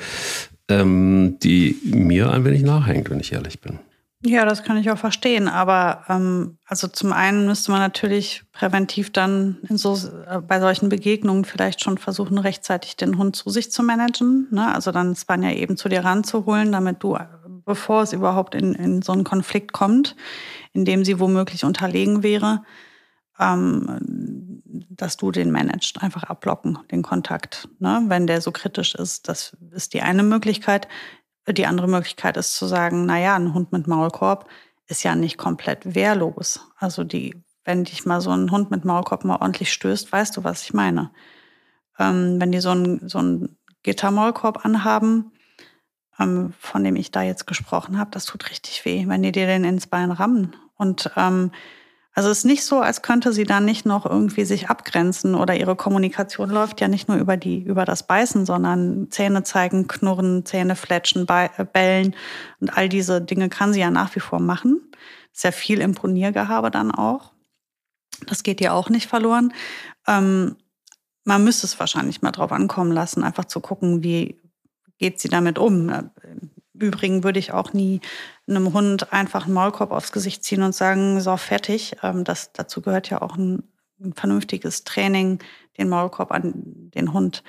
ähm, die mir ein wenig nachhängt, wenn ich ehrlich bin. Ja, das kann ich auch verstehen. Aber ähm, also zum einen müsste man natürlich präventiv dann in so, äh, bei solchen Begegnungen vielleicht schon versuchen, rechtzeitig den Hund zu sich zu managen. Ne? Also dann Spanier eben zu dir ranzuholen, damit du, bevor es überhaupt in, in so einen Konflikt kommt, in dem sie womöglich unterlegen wäre, ähm, dass du den managst, einfach abblocken, den Kontakt, ne? wenn der so kritisch ist. Das ist die eine Möglichkeit. Die andere Möglichkeit ist zu sagen, na ja, ein Hund mit Maulkorb ist ja nicht komplett wehrlos. Also die, wenn dich mal so ein Hund mit Maulkorb mal ordentlich stößt, weißt du, was ich meine. Ähm, wenn die so ein, so ein Gittermaulkorb anhaben, ähm, von dem ich da jetzt gesprochen habe, das tut richtig weh, wenn die dir den ins Bein rammen. Und ähm, also es ist nicht so, als könnte sie dann nicht noch irgendwie sich abgrenzen oder ihre Kommunikation läuft ja nicht nur über die, über das Beißen, sondern Zähne zeigen, knurren, Zähne fletschen, äh, bellen und all diese Dinge kann sie ja nach wie vor machen. Sehr viel Imponiergehabe dann auch. Das geht ja auch nicht verloren. Ähm, man müsste es wahrscheinlich mal drauf ankommen lassen, einfach zu gucken, wie geht sie damit um. Übrigens würde ich auch nie einem Hund einfach einen Maulkorb aufs Gesicht ziehen und sagen, so fertig. Ähm, das, dazu gehört ja auch ein, ein vernünftiges Training, den Maulkorb an den Hund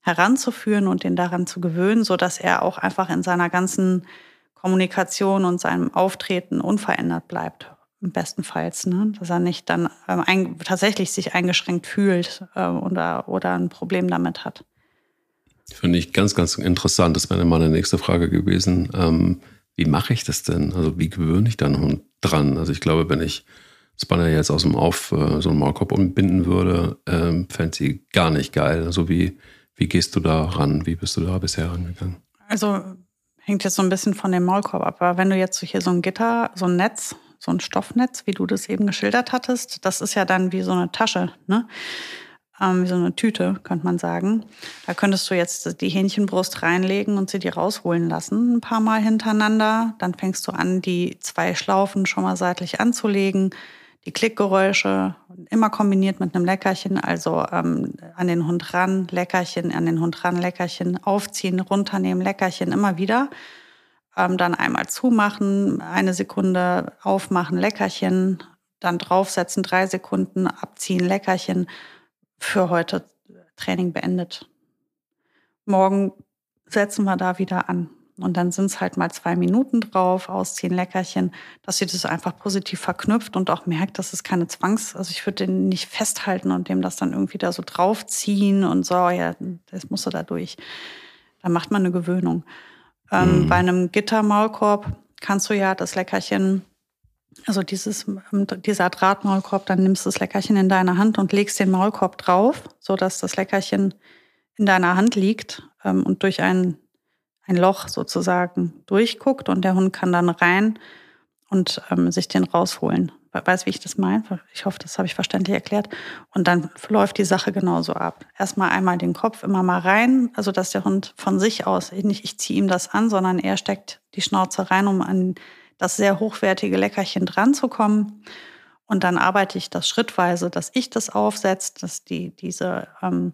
heranzuführen und den daran zu gewöhnen, so dass er auch einfach in seiner ganzen Kommunikation und seinem Auftreten unverändert bleibt. Bestenfalls, ne? dass er nicht dann ähm, ein, tatsächlich sich eingeschränkt fühlt äh, oder, oder ein Problem damit hat. Finde ich ganz, ganz interessant. Das wäre meine nächste Frage gewesen. Ähm, wie mache ich das denn? Also wie gewöhne ich da einen Hund dran? Also ich glaube, wenn ich Spanner jetzt aus dem Auf äh, so einen Maulkorb umbinden würde, ähm, fände sie gar nicht geil. Also wie, wie gehst du da ran? Wie bist du da bisher rangegangen? Also hängt jetzt so ein bisschen von dem Maulkorb ab. Aber wenn du jetzt hier so ein Gitter, so ein Netz, so ein Stoffnetz, wie du das eben geschildert hattest, das ist ja dann wie so eine Tasche. Ne? Ähm, wie so eine Tüte, könnte man sagen. Da könntest du jetzt die Hähnchenbrust reinlegen und sie dir rausholen lassen, ein paar Mal hintereinander. Dann fängst du an, die zwei Schlaufen schon mal seitlich anzulegen. Die Klickgeräusche immer kombiniert mit einem Leckerchen, also ähm, an den Hund ran, Leckerchen, an den Hund ran, Leckerchen, aufziehen, runternehmen, Leckerchen, immer wieder. Ähm, dann einmal zumachen, eine Sekunde aufmachen, Leckerchen, dann draufsetzen, drei Sekunden abziehen, Leckerchen für heute Training beendet. Morgen setzen wir da wieder an. Und dann sind es halt mal zwei Minuten drauf, ausziehen, Leckerchen, dass sie das einfach positiv verknüpft und auch merkt, dass es keine Zwangs-, also ich würde den nicht festhalten und dem das dann irgendwie da so draufziehen und so, ja, das musst du da durch. Da macht man eine Gewöhnung. Ähm, mhm. Bei einem Gittermaulkorb kannst du ja das Leckerchen also dieses, ähm, dieser Drahtmaulkorb, dann nimmst du das Leckerchen in deine Hand und legst den Maulkorb drauf, sodass das Leckerchen in deiner Hand liegt ähm, und durch ein, ein Loch sozusagen durchguckt und der Hund kann dann rein und ähm, sich den rausholen. Weiß, wie ich das meine? Ich hoffe, das habe ich verständlich erklärt. Und dann läuft die Sache genauso ab. Erstmal einmal den Kopf immer mal rein, also dass der Hund von sich aus, nicht ich ziehe ihm das an, sondern er steckt die Schnauze rein, um an das sehr hochwertige Leckerchen dran zu kommen. Und dann arbeite ich das schrittweise, dass ich das aufsetze, dass die, diese, ähm,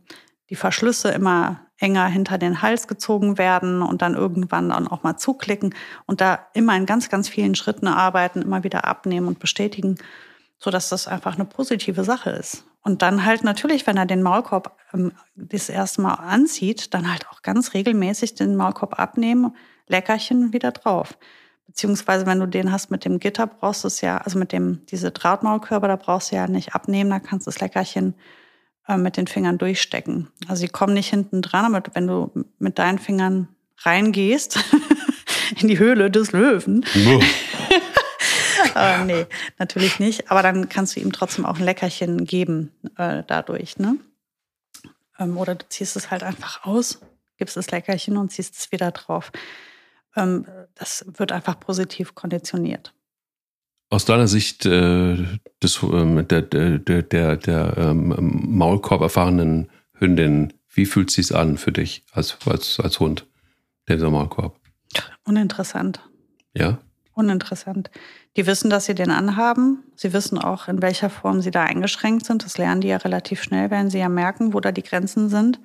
die Verschlüsse immer enger hinter den Hals gezogen werden und dann irgendwann dann auch mal zuklicken und da immer in ganz, ganz vielen Schritten arbeiten, immer wieder abnehmen und bestätigen, so dass das einfach eine positive Sache ist. Und dann halt natürlich, wenn er den Maulkorb ähm, das erste Mal anzieht, dann halt auch ganz regelmäßig den Maulkorb abnehmen, Leckerchen wieder drauf. Beziehungsweise, wenn du den hast mit dem Gitter, brauchst du es ja, also mit dem, diese Drahtmaulkörper, da brauchst du ja nicht abnehmen, da kannst du das Leckerchen äh, mit den Fingern durchstecken. Also die kommen nicht hinten dran, aber wenn du mit deinen Fingern reingehst in die Höhle des Löwen. äh, nee, natürlich nicht. Aber dann kannst du ihm trotzdem auch ein Leckerchen geben äh, dadurch, ne? Ähm, oder du ziehst es halt einfach aus, gibst das Leckerchen und ziehst es wieder drauf. Ähm, das wird einfach positiv konditioniert. Aus deiner Sicht äh, des, äh, der, der, der, der ähm, Maulkorb erfahrenen Hündin, wie fühlt es sich an für dich als, als, als Hund, dieser Maulkorb? Uninteressant. Ja? Uninteressant. Die wissen, dass sie den anhaben. Sie wissen auch, in welcher Form sie da eingeschränkt sind. Das lernen die ja relativ schnell, werden sie ja merken, wo da die Grenzen sind.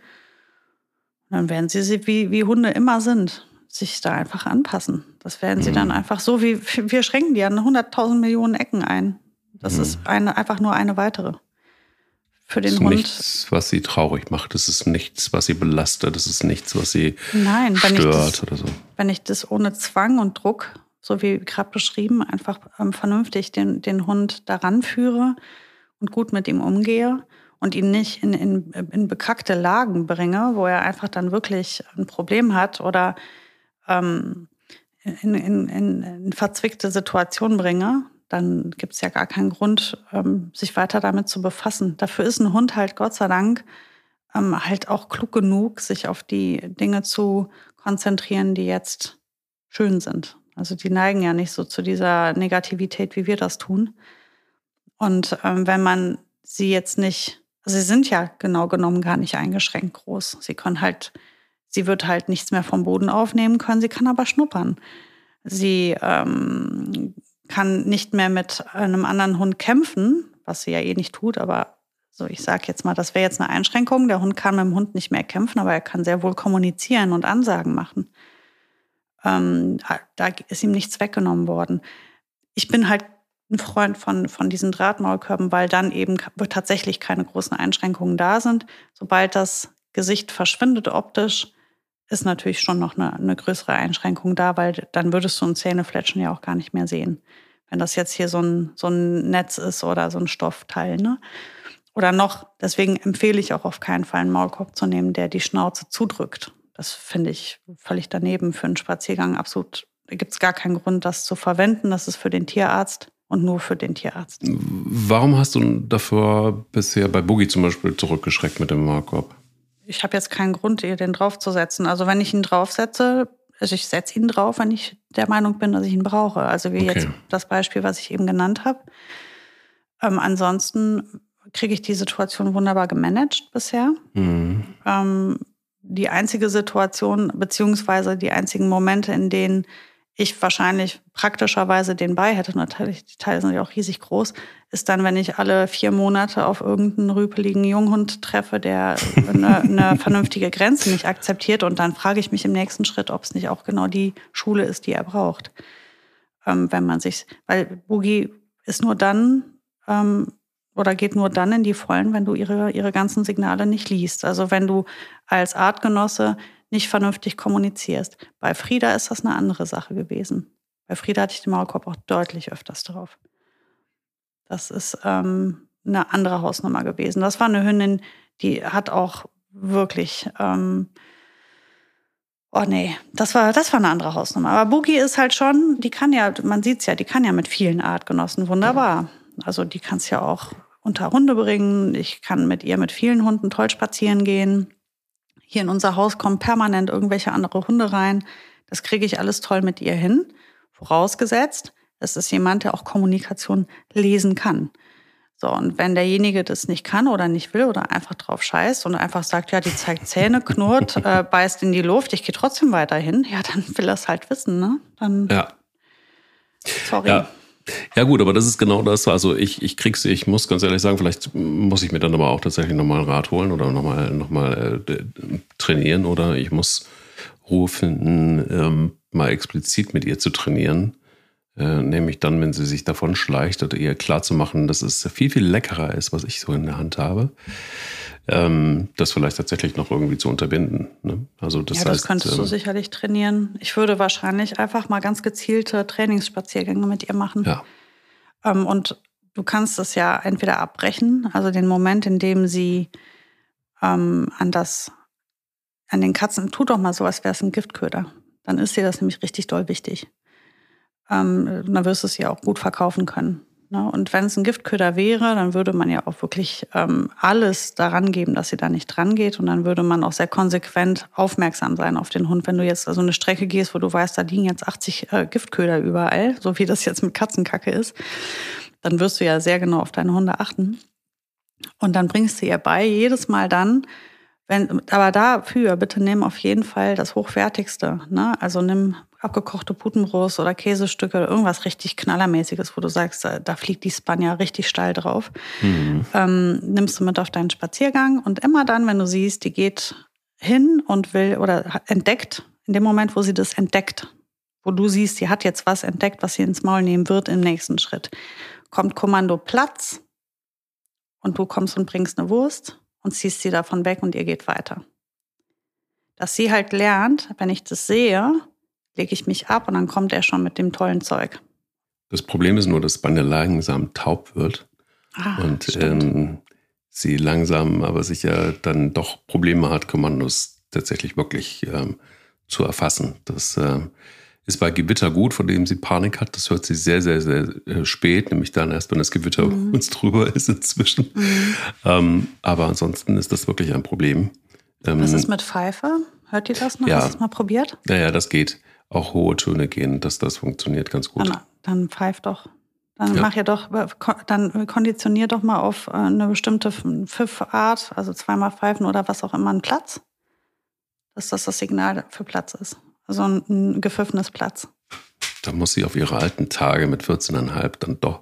Und dann werden sie, wie, wie Hunde immer sind, sich da einfach anpassen. Das werden sie mhm. dann einfach so, wie wir schränken die an 100.000 Millionen Ecken ein. Das mhm. ist eine, einfach nur eine weitere. Für den das ist Hund. nichts, was sie traurig macht. Das ist nichts, was sie belastet. Das ist nichts, was sie Nein, stört das, oder so. Wenn ich das ohne Zwang und Druck, so wie gerade beschrieben, einfach ähm, vernünftig den, den Hund daran führe und gut mit ihm umgehe und ihn nicht in, in, in bekackte Lagen bringe, wo er einfach dann wirklich ein Problem hat oder ähm, in, in, in, verzwickte Situationen bringe, dann gibt es ja gar keinen Grund, ähm, sich weiter damit zu befassen. Dafür ist ein Hund halt Gott sei Dank ähm, halt auch klug genug, sich auf die Dinge zu konzentrieren, die jetzt schön sind. Also die neigen ja nicht so zu dieser Negativität, wie wir das tun. Und ähm, wenn man sie jetzt nicht, also sie sind ja genau genommen gar nicht eingeschränkt groß. Sie können halt Sie wird halt nichts mehr vom Boden aufnehmen können, sie kann aber schnuppern. Sie ähm, kann nicht mehr mit einem anderen Hund kämpfen, was sie ja eh nicht tut, aber so ich sage jetzt mal, das wäre jetzt eine Einschränkung. Der Hund kann mit dem Hund nicht mehr kämpfen, aber er kann sehr wohl kommunizieren und Ansagen machen. Ähm, da ist ihm nichts weggenommen worden. Ich bin halt ein Freund von, von diesen Drahtmaulkörben, weil dann eben tatsächlich keine großen Einschränkungen da sind. Sobald das Gesicht verschwindet optisch, ist natürlich schon noch eine, eine größere Einschränkung da, weil dann würdest du ein Zähnefletschen ja auch gar nicht mehr sehen. Wenn das jetzt hier so ein, so ein Netz ist oder so ein Stoffteil. Ne? Oder noch, deswegen empfehle ich auch auf keinen Fall einen Maulkorb zu nehmen, der die Schnauze zudrückt. Das finde ich völlig daneben für einen Spaziergang. Absolut, da gibt es gar keinen Grund, das zu verwenden. Das ist für den Tierarzt und nur für den Tierarzt. Warum hast du davor bisher bei Boogie zum Beispiel zurückgeschreckt mit dem Maulkorb? Ich habe jetzt keinen Grund, ihr den draufzusetzen. Also wenn ich ihn draufsetze, also ich setze ihn drauf, wenn ich der Meinung bin, dass ich ihn brauche. Also wie okay. jetzt das Beispiel, was ich eben genannt habe. Ähm, ansonsten kriege ich die Situation wunderbar gemanagt bisher. Mhm. Ähm, die einzige Situation, beziehungsweise die einzigen Momente, in denen ich wahrscheinlich praktischerweise den bei hätte, natürlich, die Teile sind ja auch riesig groß, ist dann, wenn ich alle vier Monate auf irgendeinen rüpeligen Junghund treffe, der eine, eine vernünftige Grenze nicht akzeptiert. Und dann frage ich mich im nächsten Schritt, ob es nicht auch genau die Schule ist, die er braucht. Ähm, wenn man sich, weil Boogie ist nur dann ähm, oder geht nur dann in die Vollen, wenn du ihre, ihre ganzen Signale nicht liest. Also wenn du als Artgenosse nicht vernünftig kommunizierst. Bei Frieda ist das eine andere Sache gewesen. Bei Frieda hatte ich den Maulkorb auch deutlich öfters drauf. Das ist ähm, eine andere Hausnummer gewesen. Das war eine Hündin, die hat auch wirklich, ähm, oh nee, das war, das war eine andere Hausnummer. Aber Boogie ist halt schon, die kann ja, man sieht es ja, die kann ja mit vielen Artgenossen wunderbar. Also die kann es ja auch unter Runde bringen. Ich kann mit ihr mit vielen Hunden toll spazieren gehen. Hier in unser Haus kommen permanent irgendwelche andere Hunde rein. Das kriege ich alles toll mit ihr hin. Vorausgesetzt, es ist jemand, der auch Kommunikation lesen kann. So, und wenn derjenige das nicht kann oder nicht will oder einfach drauf scheißt und einfach sagt, ja, die zeigt Zähne, knurrt, äh, beißt in die Luft, ich gehe trotzdem weiterhin, ja, dann will er es halt wissen, ne? Dann. Ja. Sorry. Ja. Ja gut, aber das ist genau das. Also ich, ich krieg's, ich muss ganz ehrlich sagen, vielleicht muss ich mir dann aber auch tatsächlich nochmal ein Rad holen oder nochmal noch mal, äh, trainieren oder ich muss Ruhe finden, ähm, mal explizit mit ihr zu trainieren. Äh, nämlich dann, wenn sie sich davon schleicht oder ihr klarzumachen, dass es viel, viel leckerer ist, was ich so in der Hand habe. Ähm, das vielleicht tatsächlich noch irgendwie zu unterbinden. Ne? Also das ja, das heißt, könntest ähm, du sicherlich trainieren. Ich würde wahrscheinlich einfach mal ganz gezielte Trainingsspaziergänge mit ihr machen. Ja. Ähm, und du kannst es ja entweder abbrechen, also den Moment, in dem sie ähm, an das, an den Katzen, tu doch mal so, als wäre es ein Giftköder. Dann ist dir das nämlich richtig doll wichtig. Ähm, dann wirst du es ja auch gut verkaufen können. Ne? Und wenn es ein Giftköder wäre, dann würde man ja auch wirklich ähm, alles daran geben, dass sie da nicht dran geht. Und dann würde man auch sehr konsequent aufmerksam sein auf den Hund. Wenn du jetzt so eine Strecke gehst, wo du weißt, da liegen jetzt 80 äh, Giftköder überall, so wie das jetzt mit Katzenkacke ist, dann wirst du ja sehr genau auf deine Hunde achten. Und dann bringst du ihr bei, jedes Mal dann, wenn, aber dafür bitte nimm auf jeden Fall das Hochwertigste. Ne? Also nimm abgekochte Putenbrust oder Käsestücke oder irgendwas richtig Knallermäßiges, wo du sagst, da fliegt die Spanja richtig steil drauf. Mhm. Ähm, nimmst du mit auf deinen Spaziergang und immer dann, wenn du siehst, die geht hin und will oder entdeckt, in dem Moment, wo sie das entdeckt, wo du siehst, sie hat jetzt was entdeckt, was sie ins Maul nehmen wird im nächsten Schritt, kommt Kommando Platz und du kommst und bringst eine Wurst und ziehst sie davon weg und ihr geht weiter. Dass sie halt lernt, wenn ich das sehe, lege ich mich ab und dann kommt er schon mit dem tollen Zeug. Das Problem ist nur, dass Banja langsam taub wird Ah, und ähm, sie langsam aber sicher dann doch Probleme hat, Kommandos tatsächlich wirklich ähm, zu erfassen. Das äh, ist bei Gewitter gut, vor dem sie Panik hat. Das hört sie sehr, sehr, sehr äh, spät, nämlich dann erst, wenn das Gewitter mhm. uns drüber ist inzwischen. Mhm. Ähm, aber ansonsten ist das wirklich ein Problem. Ähm, Was ist mit Pfeife? Hört ihr das noch? Ja. Hast du das mal probiert? Ja, ja, das geht auch hohe Töne gehen, dass das funktioniert ganz gut. Dann, dann pfeif doch. Dann Ja. mach ja doch, dann konditionier doch mal auf äh, eine bestimmte Pfiffart, also zweimal pfeifen oder was auch immer, einen Platz. Dass das das Signal für Platz ist. Also ein, ein gepfiffenes Platz. Da muss sie auf ihre alten Tage mit 14,5 dann doch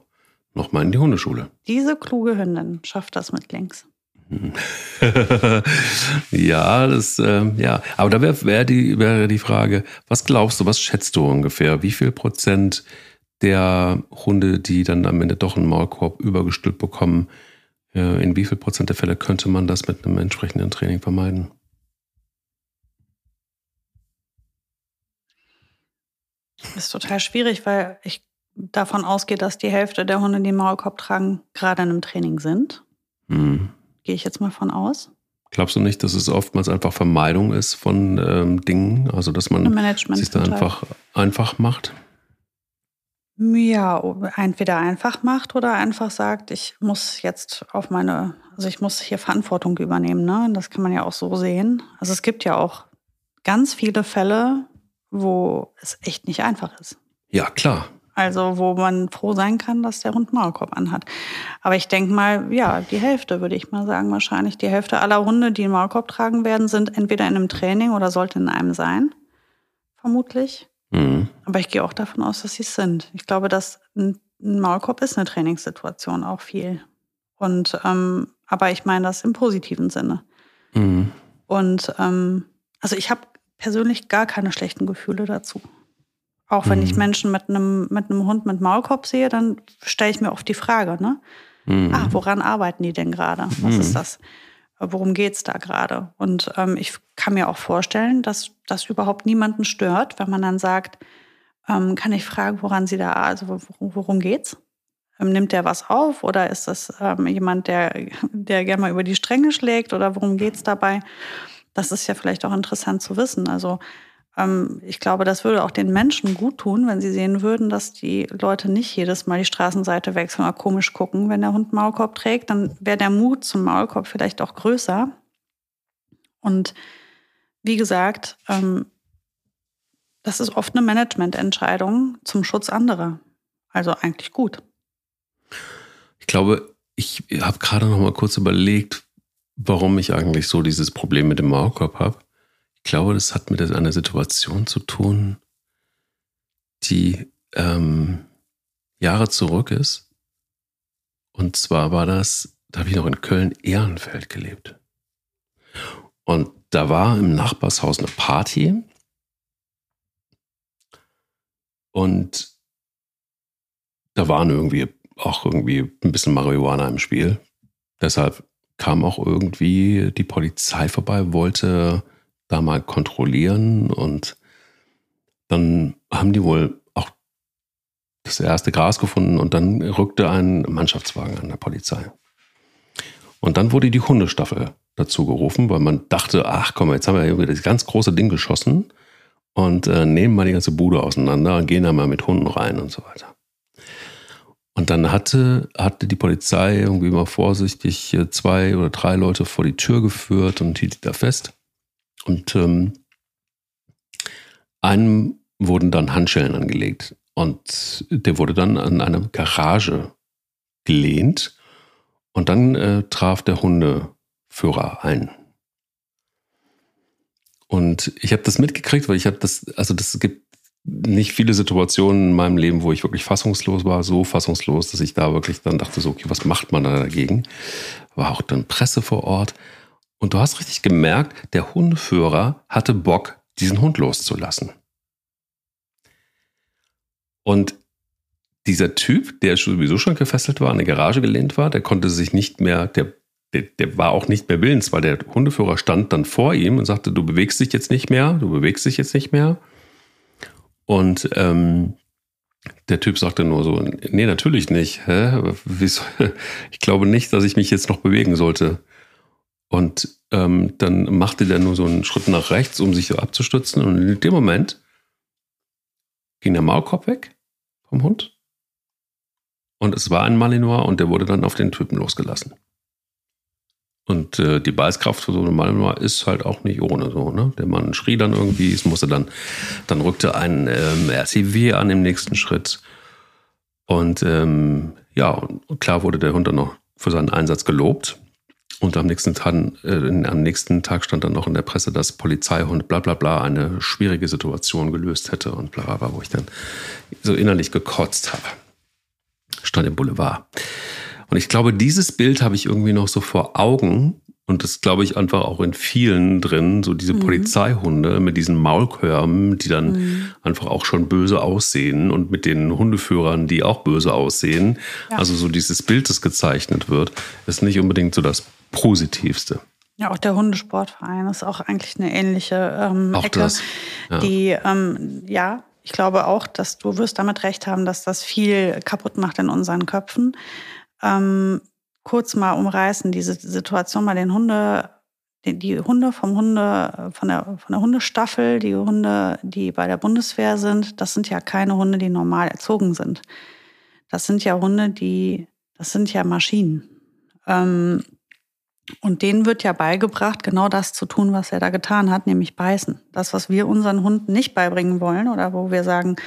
nochmal in die Hundeschule. Diese kluge Hündin schafft das mit links. ja, das, ähm, ja. Aber da wäre wär die, wäre die Frage, was glaubst du, was schätzt du ungefähr? Wie viel Prozent der Hunde, die dann am Ende doch einen Maulkorb übergestülpt bekommen, äh, in wie viel Prozent der Fälle könnte man das mit einem entsprechenden Training vermeiden? Ist total schwierig, weil ich davon ausgehe, dass die Hälfte der Hunde, die einen Maulkorb tragen, gerade in einem Training sind. Hm. Gehe ich jetzt mal von aus. Glaubst du nicht, dass es oftmals einfach Vermeidung ist von ähm, Dingen? Also, dass man sich da einfach einfach macht? Ja, entweder einfach macht oder einfach sagt, ich muss jetzt auf meine, also ich muss hier Verantwortung übernehmen. Ne? Das kann man ja auch so sehen. Also es gibt ja auch ganz viele Fälle, wo es echt nicht einfach ist. Ja, klar. Also wo man froh sein kann, dass der Hund Maulkorb anhat. Aber ich denke mal, ja, die Hälfte würde ich mal sagen wahrscheinlich. Die Hälfte aller Hunde, die einen Maulkorb tragen werden, sind entweder in einem Training oder sollten in einem sein. Vermutlich. Mhm. Aber ich gehe auch davon aus, dass sie es sind. Ich glaube, dass ein Maulkorb ist eine Trainingssituation auch viel. Und ähm, aber ich meine das im positiven Sinne. Mhm. Und ähm, also ich habe persönlich gar keine schlechten Gefühle dazu. Auch wenn mhm. ich Menschen mit einem, mit einem Hund mit Maulkorb sehe, dann stelle ich mir oft die Frage, ne? Mhm. Ah, woran arbeiten die denn gerade? Was mhm. ist das? Worum geht es da gerade? Und ähm, ich kann mir auch vorstellen, dass das überhaupt niemanden stört, wenn man dann sagt, ähm, kann ich fragen, woran sie da, also worum, worum geht's? Ähm, nimmt der was auf oder ist das ähm, jemand, der, der gerne mal über die Stränge schlägt oder worum geht's dabei? Das ist ja vielleicht auch interessant zu wissen. Also ich glaube, das würde auch den Menschen gut tun, wenn sie sehen würden, dass die Leute nicht jedes Mal die Straßenseite wechseln oder komisch gucken. Wenn der Hund Maulkorb trägt, dann wäre der Mut zum Maulkorb vielleicht auch größer. Und wie gesagt, ähm, das ist oft eine Managemententscheidung zum Schutz anderer. Also eigentlich gut. Ich glaube, ich habe gerade noch mal kurz überlegt, warum ich eigentlich so dieses Problem mit dem Maulkorb habe. Ich glaube, das hat mit einer Situation zu tun, die ähm, Jahre zurück ist. Und zwar war das, da habe ich noch in Köln-Ehrenfeld gelebt. Und da war im Nachbarshaus eine Party. Und da waren irgendwie auch irgendwie ein bisschen Marihuana im Spiel. Deshalb kam auch irgendwie die Polizei vorbei, wollte da mal kontrollieren und dann haben die wohl auch das erste Gras gefunden und dann rückte ein Mannschaftswagen an der Polizei. Und dann wurde die Hundestaffel dazu gerufen, weil man dachte, ach komm, jetzt haben wir irgendwie das ganz große Ding geschossen und äh, nehmen mal die ganze Bude auseinander und gehen da mal mit Hunden rein und so weiter. Und dann hatte, hatte die Polizei irgendwie mal vorsichtig äh, zwei oder drei Leute vor die Tür geführt und hielt die da fest. Und ähm, einem wurden dann Handschellen angelegt. Und der wurde dann an eine Garage gelehnt. Und dann äh, traf der Hundeführer ein. Und ich habe das mitgekriegt, weil ich habe das, also das gibt nicht viele Situationen in meinem Leben, wo ich wirklich fassungslos war, so fassungslos, dass ich da wirklich dann dachte, so, okay, was macht man da dagegen? War auch dann Presse vor Ort. Und du hast richtig gemerkt, der Hundeführer hatte Bock, diesen Hund loszulassen. Und dieser Typ, der sowieso schon gefesselt war, in der Garage gelehnt war, der konnte sich nicht mehr, der, der, der war auch nicht mehr willens, weil der Hundeführer stand dann vor ihm und sagte, du bewegst dich jetzt nicht mehr, du bewegst dich jetzt nicht mehr. Und ähm, der Typ sagte nur so, nee, natürlich nicht. Hä? Ich glaube nicht, dass ich mich jetzt noch bewegen sollte. Und ähm, dann machte der nur so einen Schritt nach rechts, um sich so abzustützen. Und in dem Moment ging der Maulkorb weg vom Hund. Und es war ein Malinois und der wurde dann auf den Typen losgelassen. Und äh, die Beißkraft für so einen Malinois ist halt auch nicht ohne so. Ne? Der Mann schrie dann irgendwie, es musste dann, dann rückte ein ähm, RCW an im nächsten Schritt. Und ähm, ja, klar wurde der Hund dann noch für seinen Einsatz gelobt. Und am nächsten, Tag, äh, am nächsten Tag stand dann noch in der Presse, dass Polizeihund bla bla bla eine schwierige Situation gelöst hätte und bla bla bla, wo ich dann so innerlich gekotzt habe. Stand im Boulevard. Und ich glaube, dieses Bild habe ich irgendwie noch so vor Augen. Und das glaube ich einfach auch in vielen drin, so diese mhm. Polizeihunde mit diesen Maulkörben, die dann mhm. einfach auch schon böse aussehen und mit den Hundeführern, die auch böse aussehen. Ja. Also so dieses Bild, das gezeichnet wird, ist nicht unbedingt so das Positivste. Ja, auch der Hundesportverein ist auch eigentlich eine ähnliche ähm, auch Ecke, das, ja. die ähm, ja, ich glaube auch, dass du wirst damit recht haben, dass das viel kaputt macht in unseren Köpfen. Ähm, kurz mal umreißen diese Situation bei den Hunde, die, die Hunde vom Hunde von der von der Hundestaffel, die Hunde, die bei der Bundeswehr sind, das sind ja keine Hunde, die normal erzogen sind. Das sind ja Hunde, die, das sind ja Maschinen. Ähm, und denen wird ja beigebracht, genau das zu tun, was er da getan hat, nämlich beißen. Das, was wir unseren Hunden nicht beibringen wollen oder wo wir sagen,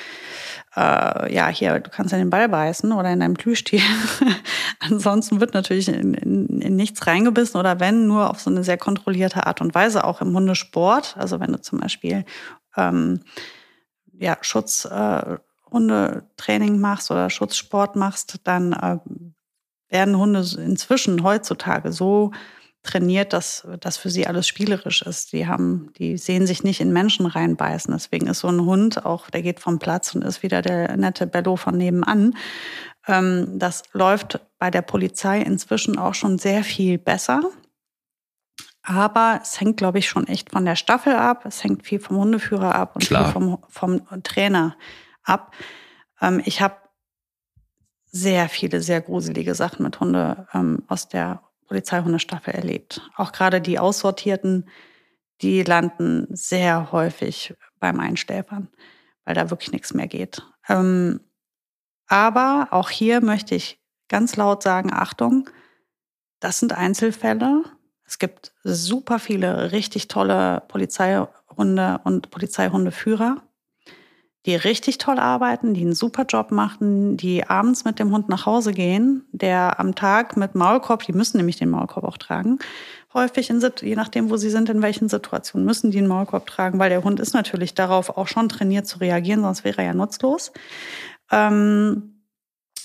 äh, ja, hier, du kannst in den Ball beißen oder in deinem Plüschtier. Ansonsten wird natürlich in, in, in, nichts reingebissen oder wenn, nur auf so eine sehr kontrollierte Art und Weise, auch im Hundesport. Also wenn du zum Beispiel ähm, ja, Schutzhundetraining äh, machst oder Schutzsport machst, dann äh, werden Hunde inzwischen heutzutage so trainiert, dass das für sie alles spielerisch ist. Die haben, die sehen sich nicht in Menschen reinbeißen. Deswegen ist so ein Hund auch, der geht vom Platz und ist wieder der nette Bello von nebenan. Ähm, das läuft bei der Polizei inzwischen auch schon sehr viel besser. Aber es hängt, glaube ich, schon echt von der Staffel ab. Es hängt viel vom Hundeführer ab und Klar. viel vom, vom Trainer ab. Ähm, ich habe sehr viele, sehr gruselige Sachen mit Hunde ähm, aus der Polizeihundestaffel erlebt. Auch gerade die Aussortierten, die landen sehr häufig beim Einschläfern, weil da wirklich nichts mehr geht. Ähm, aber auch hier möchte ich ganz laut sagen, Achtung, das sind Einzelfälle. Es gibt super viele richtig tolle Polizeihunde und Polizeihundeführer die richtig toll arbeiten, die einen super Job machen, die abends mit dem Hund nach Hause gehen, der am Tag mit Maulkorb, die müssen nämlich den Maulkorb auch tragen, häufig, in, je nachdem, wo sie sind, in welchen Situationen, müssen die einen Maulkorb tragen, weil der Hund ist natürlich darauf auch schon trainiert zu reagieren, sonst wäre er ja nutzlos. Ähm,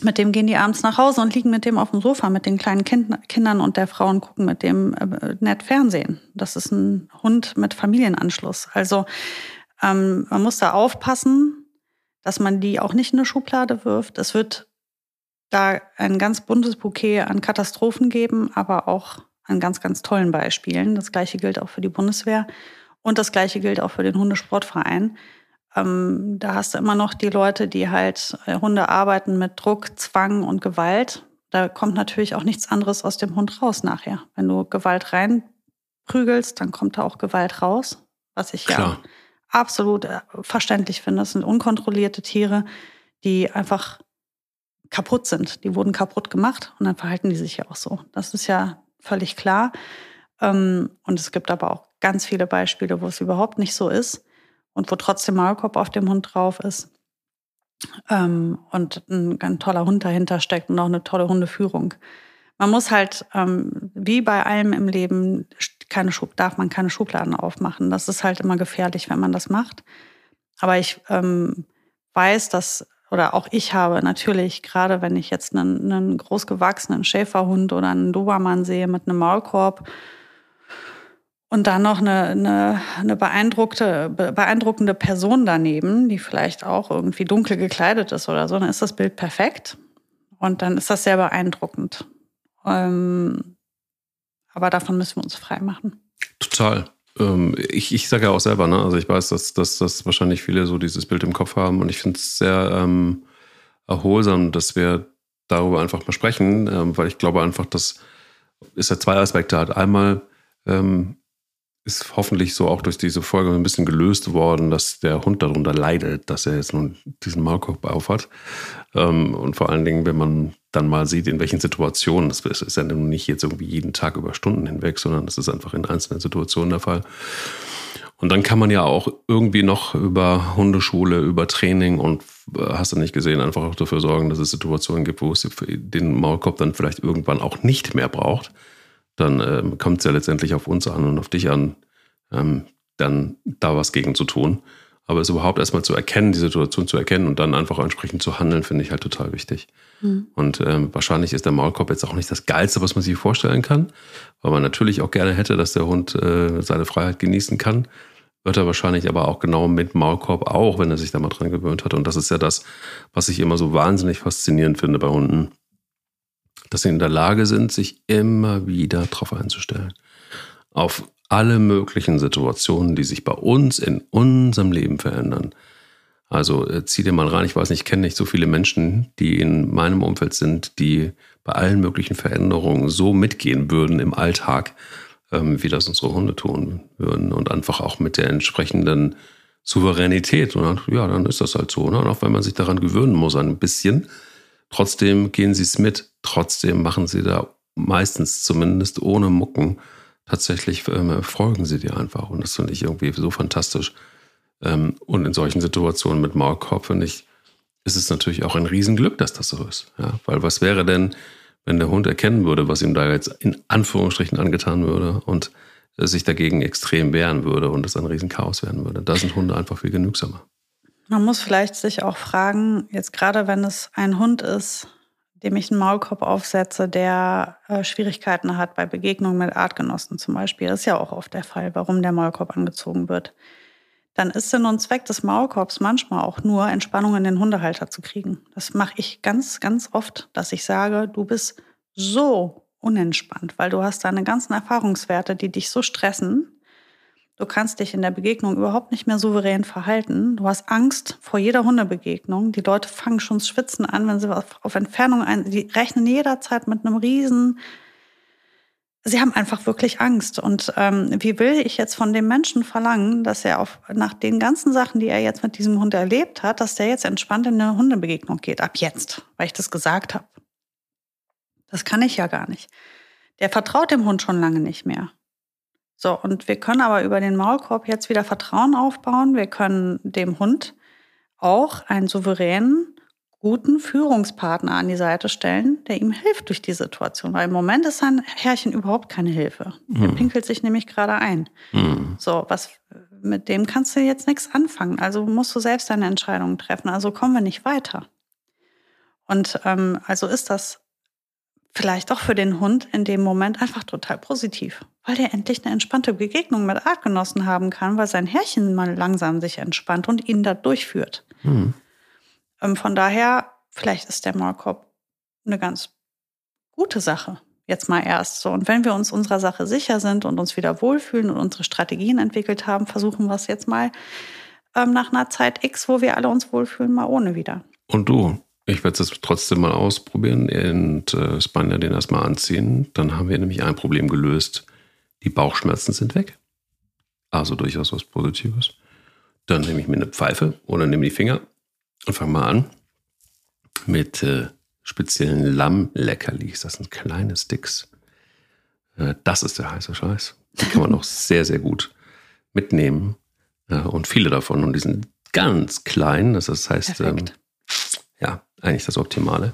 mit dem gehen die abends nach Hause und liegen mit dem auf dem Sofa mit den kleinen kind Kindern und der Frau und gucken mit dem äh, nett Fernsehen. Das ist ein Hund mit Familienanschluss. Also ähm, man muss da aufpassen, dass man die auch nicht in eine Schublade wirft. Es wird da ein ganz buntes Bouquet an Katastrophen geben, aber auch an ganz, ganz tollen Beispielen. Das gleiche gilt auch für die Bundeswehr und das gleiche gilt auch für den Hundesportverein. Ähm, da hast du immer noch die Leute, die halt äh, Hunde arbeiten mit Druck, Zwang und Gewalt. Da kommt natürlich auch nichts anderes aus dem Hund raus nachher. Wenn du Gewalt reinprügelst, dann kommt da auch Gewalt raus, was ich Klar. ja absolut äh, verständlich finde. Das sind unkontrollierte Tiere, die einfach kaputt sind. Die wurden kaputt gemacht und dann verhalten die sich ja auch so. Das ist ja völlig klar. Ähm, und es gibt aber auch ganz viele Beispiele, wo es überhaupt nicht so ist und wo trotzdem Maulkorb auf dem Hund drauf ist. Ähm, und ein, ein toller Hund dahinter steckt und auch eine tolle Hundeführung. Man muss halt, ähm, wie bei allem im Leben, keine Schub darf man keine Schubladen aufmachen. Das ist halt immer gefährlich, wenn man das macht. Aber ich ähm, weiß, dass, oder auch ich habe natürlich, gerade wenn ich jetzt einen, einen großgewachsenen Schäferhund oder einen Dobermann sehe mit einem Maulkorb und dann noch eine, eine, eine beeindruckte, beeindruckende Person daneben, die vielleicht auch irgendwie dunkel gekleidet ist oder so, dann ist das Bild perfekt. Und dann ist das sehr beeindruckend. Ähm, aber davon müssen wir uns frei machen. Total. Ähm, ich ich sage ja auch selber, ne? also ich weiß, dass, dass, dass wahrscheinlich viele so dieses Bild im Kopf haben und ich finde es sehr ähm, erholsam, dass wir darüber einfach mal sprechen, ähm, weil ich glaube einfach, dass es ja zwei Aspekte hat. Einmal ähm, ist hoffentlich so auch durch diese Folge ein bisschen gelöst worden, dass der Hund darunter leidet, dass er jetzt nun diesen Maulkorb aufhat. Ähm, und vor allen Dingen, wenn man dann mal sieht, in welchen Situationen, das ist ja nun nicht jetzt irgendwie jeden Tag über Stunden hinweg, sondern das ist einfach in einzelnen Situationen der Fall. Und dann kann man ja auch irgendwie noch über Hundeschule, über Training und äh, hast du nicht gesehen, einfach auch dafür sorgen, dass es Situationen gibt, wo es den Maulkorb dann vielleicht irgendwann auch nicht mehr braucht dann ähm, kommt es ja letztendlich auf uns an und auf dich an, ähm, dann da was gegen zu tun. Aber es überhaupt erstmal zu erkennen, die Situation zu erkennen und dann einfach entsprechend zu handeln, finde ich halt total wichtig. Mhm. Und ähm, wahrscheinlich ist der Maulkorb jetzt auch nicht das Geilste, was man sich vorstellen kann, weil man natürlich auch gerne hätte, dass der Hund äh, seine Freiheit genießen kann. Wird er wahrscheinlich aber auch genau mit Maulkorb auch, wenn er sich da mal dran gewöhnt hat. Und das ist ja das, was ich immer so wahnsinnig faszinierend finde bei Hunden dass sie in der Lage sind, sich immer wieder darauf einzustellen. Auf alle möglichen Situationen, die sich bei uns in unserem Leben verändern. Also äh, zieh dir mal rein, ich weiß nicht, ich kenne nicht so viele Menschen, die in meinem Umfeld sind, die bei allen möglichen Veränderungen so mitgehen würden im Alltag, ähm, wie das unsere Hunde tun würden. Und einfach auch mit der entsprechenden Souveränität. Und dann, ja, dann ist das halt so. Ne? Und auch wenn man sich daran gewöhnen muss, ein bisschen, Trotzdem gehen sie es mit, trotzdem machen sie da meistens zumindest ohne Mucken tatsächlich ähm, folgen sie dir einfach. Und das finde ich irgendwie so fantastisch. Ähm, und in solchen Situationen mit Maulkorb finde ich ist es natürlich auch ein Riesenglück, dass das so ist. Ja? Weil was wäre denn, wenn der Hund erkennen würde, was ihm da jetzt in Anführungsstrichen angetan würde und sich dagegen extrem wehren würde und es ein Riesenchaos werden würde. Da sind Hunde einfach viel genügsamer. Man muss vielleicht sich auch fragen, jetzt gerade wenn es ein Hund ist, dem ich einen Maulkorb aufsetze, der äh, Schwierigkeiten hat bei Begegnungen mit Artgenossen zum Beispiel, das ist ja auch oft der Fall, warum der Maulkorb angezogen wird, dann ist Sinn und Zweck des Maulkorbs manchmal auch nur, Entspannung in den Hundehalter zu kriegen. Das mache ich ganz, ganz oft, dass ich sage, du bist so unentspannt, weil du hast deine ganzen Erfahrungswerte, die dich so stressen. Du kannst dich in der Begegnung überhaupt nicht mehr souverän verhalten. Du hast Angst vor jeder Hundebegegnung. Die Leute fangen schon schwitzen an, wenn sie auf, auf Entfernung ein, die rechnen jederzeit mit einem riesen Sie haben einfach wirklich Angst. Und ähm, wie will ich jetzt von dem Menschen verlangen, dass er auf, nach den ganzen Sachen, die er jetzt mit diesem Hund erlebt hat, dass der jetzt entspannt in eine Hundebegegnung geht? Ab jetzt, weil ich das gesagt habe. Das kann ich ja gar nicht. Der vertraut dem Hund schon lange nicht mehr. So, und wir können aber über den Maulkorb jetzt wieder Vertrauen aufbauen. Wir können dem Hund auch einen souveränen, guten Führungspartner an die Seite stellen, der ihm hilft durch die Situation. Weil im Moment ist sein Herrchen überhaupt keine Hilfe. Er pinkelt sich nämlich gerade ein. Mhm. So, was mit dem kannst du jetzt nichts anfangen. Also musst du selbst deine Entscheidungen treffen. Also kommen wir nicht weiter. Und ähm, also ist das vielleicht auch für den Hund in dem Moment einfach total positiv, weil der endlich eine entspannte Begegnung mit Artgenossen haben kann, weil sein Herrchen mal langsam sich entspannt und ihn da durchführt. Mhm. Ähm, von daher, vielleicht ist der Maulkorb eine ganz gute Sache. Jetzt mal erst so. Und wenn wir uns unserer Sache sicher sind und uns wieder wohlfühlen und unsere Strategien entwickelt haben, versuchen wir es jetzt mal ähm, nach einer Zeit X, wo wir alle uns wohlfühlen, mal ohne wieder. Und du, ich werde es trotzdem mal ausprobieren und äh, Spanier den erstmal anziehen. Dann haben wir nämlich ein Problem gelöst. Die Bauchschmerzen sind weg. Also durchaus was Positives. Dann nehme ich mir eine Pfeife oder nehme die Finger und fange mal an mit äh, speziellen Lammleckerlis. Das sind kleine Sticks. Äh, das ist der heiße Scheiß. Die kann man auch sehr, sehr gut mitnehmen. Äh, und viele davon. Und die sind ganz klein. Das heißt, ähm, ja, eigentlich das Optimale.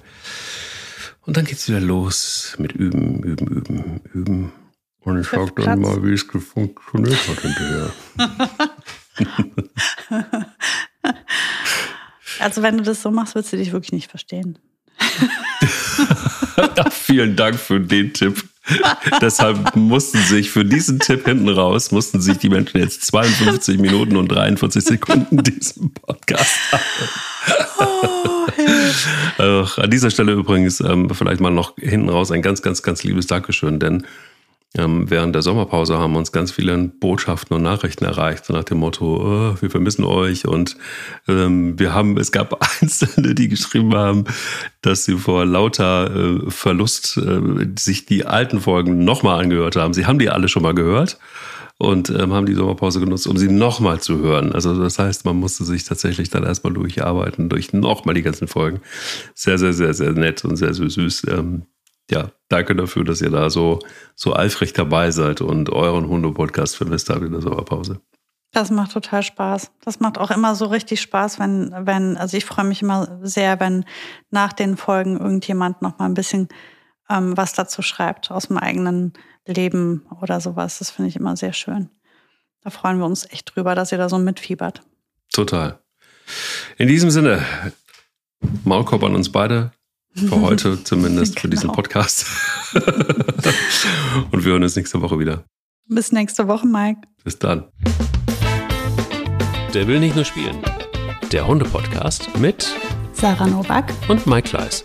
Und dann geht es wieder los mit Üben, Üben, Üben, Üben. Und ich schaue dann mal, wie es funktioniert hat hinterher. also wenn du das so machst, würdest du dich wirklich nicht verstehen. Vielen Dank für den Tipp. Deshalb mussten sich für diesen Tipp hinten raus, mussten sich die Menschen jetzt 52 Minuten und 43 Sekunden diesen Podcast oh, An dieser Stelle übrigens ähm, vielleicht mal noch hinten raus ein ganz, ganz, ganz liebes Dankeschön, denn ähm, während der Sommerpause haben uns ganz viele Botschaften und Nachrichten erreicht, so nach dem Motto, oh, wir vermissen euch. Und ähm, wir haben, es gab Einzelne, die geschrieben haben, dass sie vor lauter äh, Verlust äh, sich die alten Folgen nochmal angehört haben. Sie haben die alle schon mal gehört und ähm, haben die Sommerpause genutzt, um sie nochmal zu hören. Also das heißt, man musste sich tatsächlich dann erstmal durcharbeiten, durch nochmal die ganzen Folgen. Sehr, sehr, sehr, sehr nett und sehr, sehr süß. Ähm, ja, danke dafür, dass ihr da so, so eifrig dabei seid und euren Hunde-Podcast vermisst habt in der Sommerpause. Das macht total Spaß. Das macht auch immer so richtig Spaß, wenn, wenn, also ich freue mich immer sehr, wenn nach den Folgen irgendjemand noch mal ein bisschen ähm, was dazu schreibt aus dem eigenen Leben oder sowas. Das finde ich immer sehr schön. Da freuen wir uns echt drüber, dass ihr da so mitfiebert. Total. In diesem Sinne, Maulkorb an uns beide. Für heute zumindest, genau. für diesen genau. Podcast. Und wir hören uns nächste Woche wieder. Bis nächste Woche, Mike. Bis dann. Der will nicht nur spielen. Der Hunde-Podcast mit Sarah Novak und Mike Kleiss.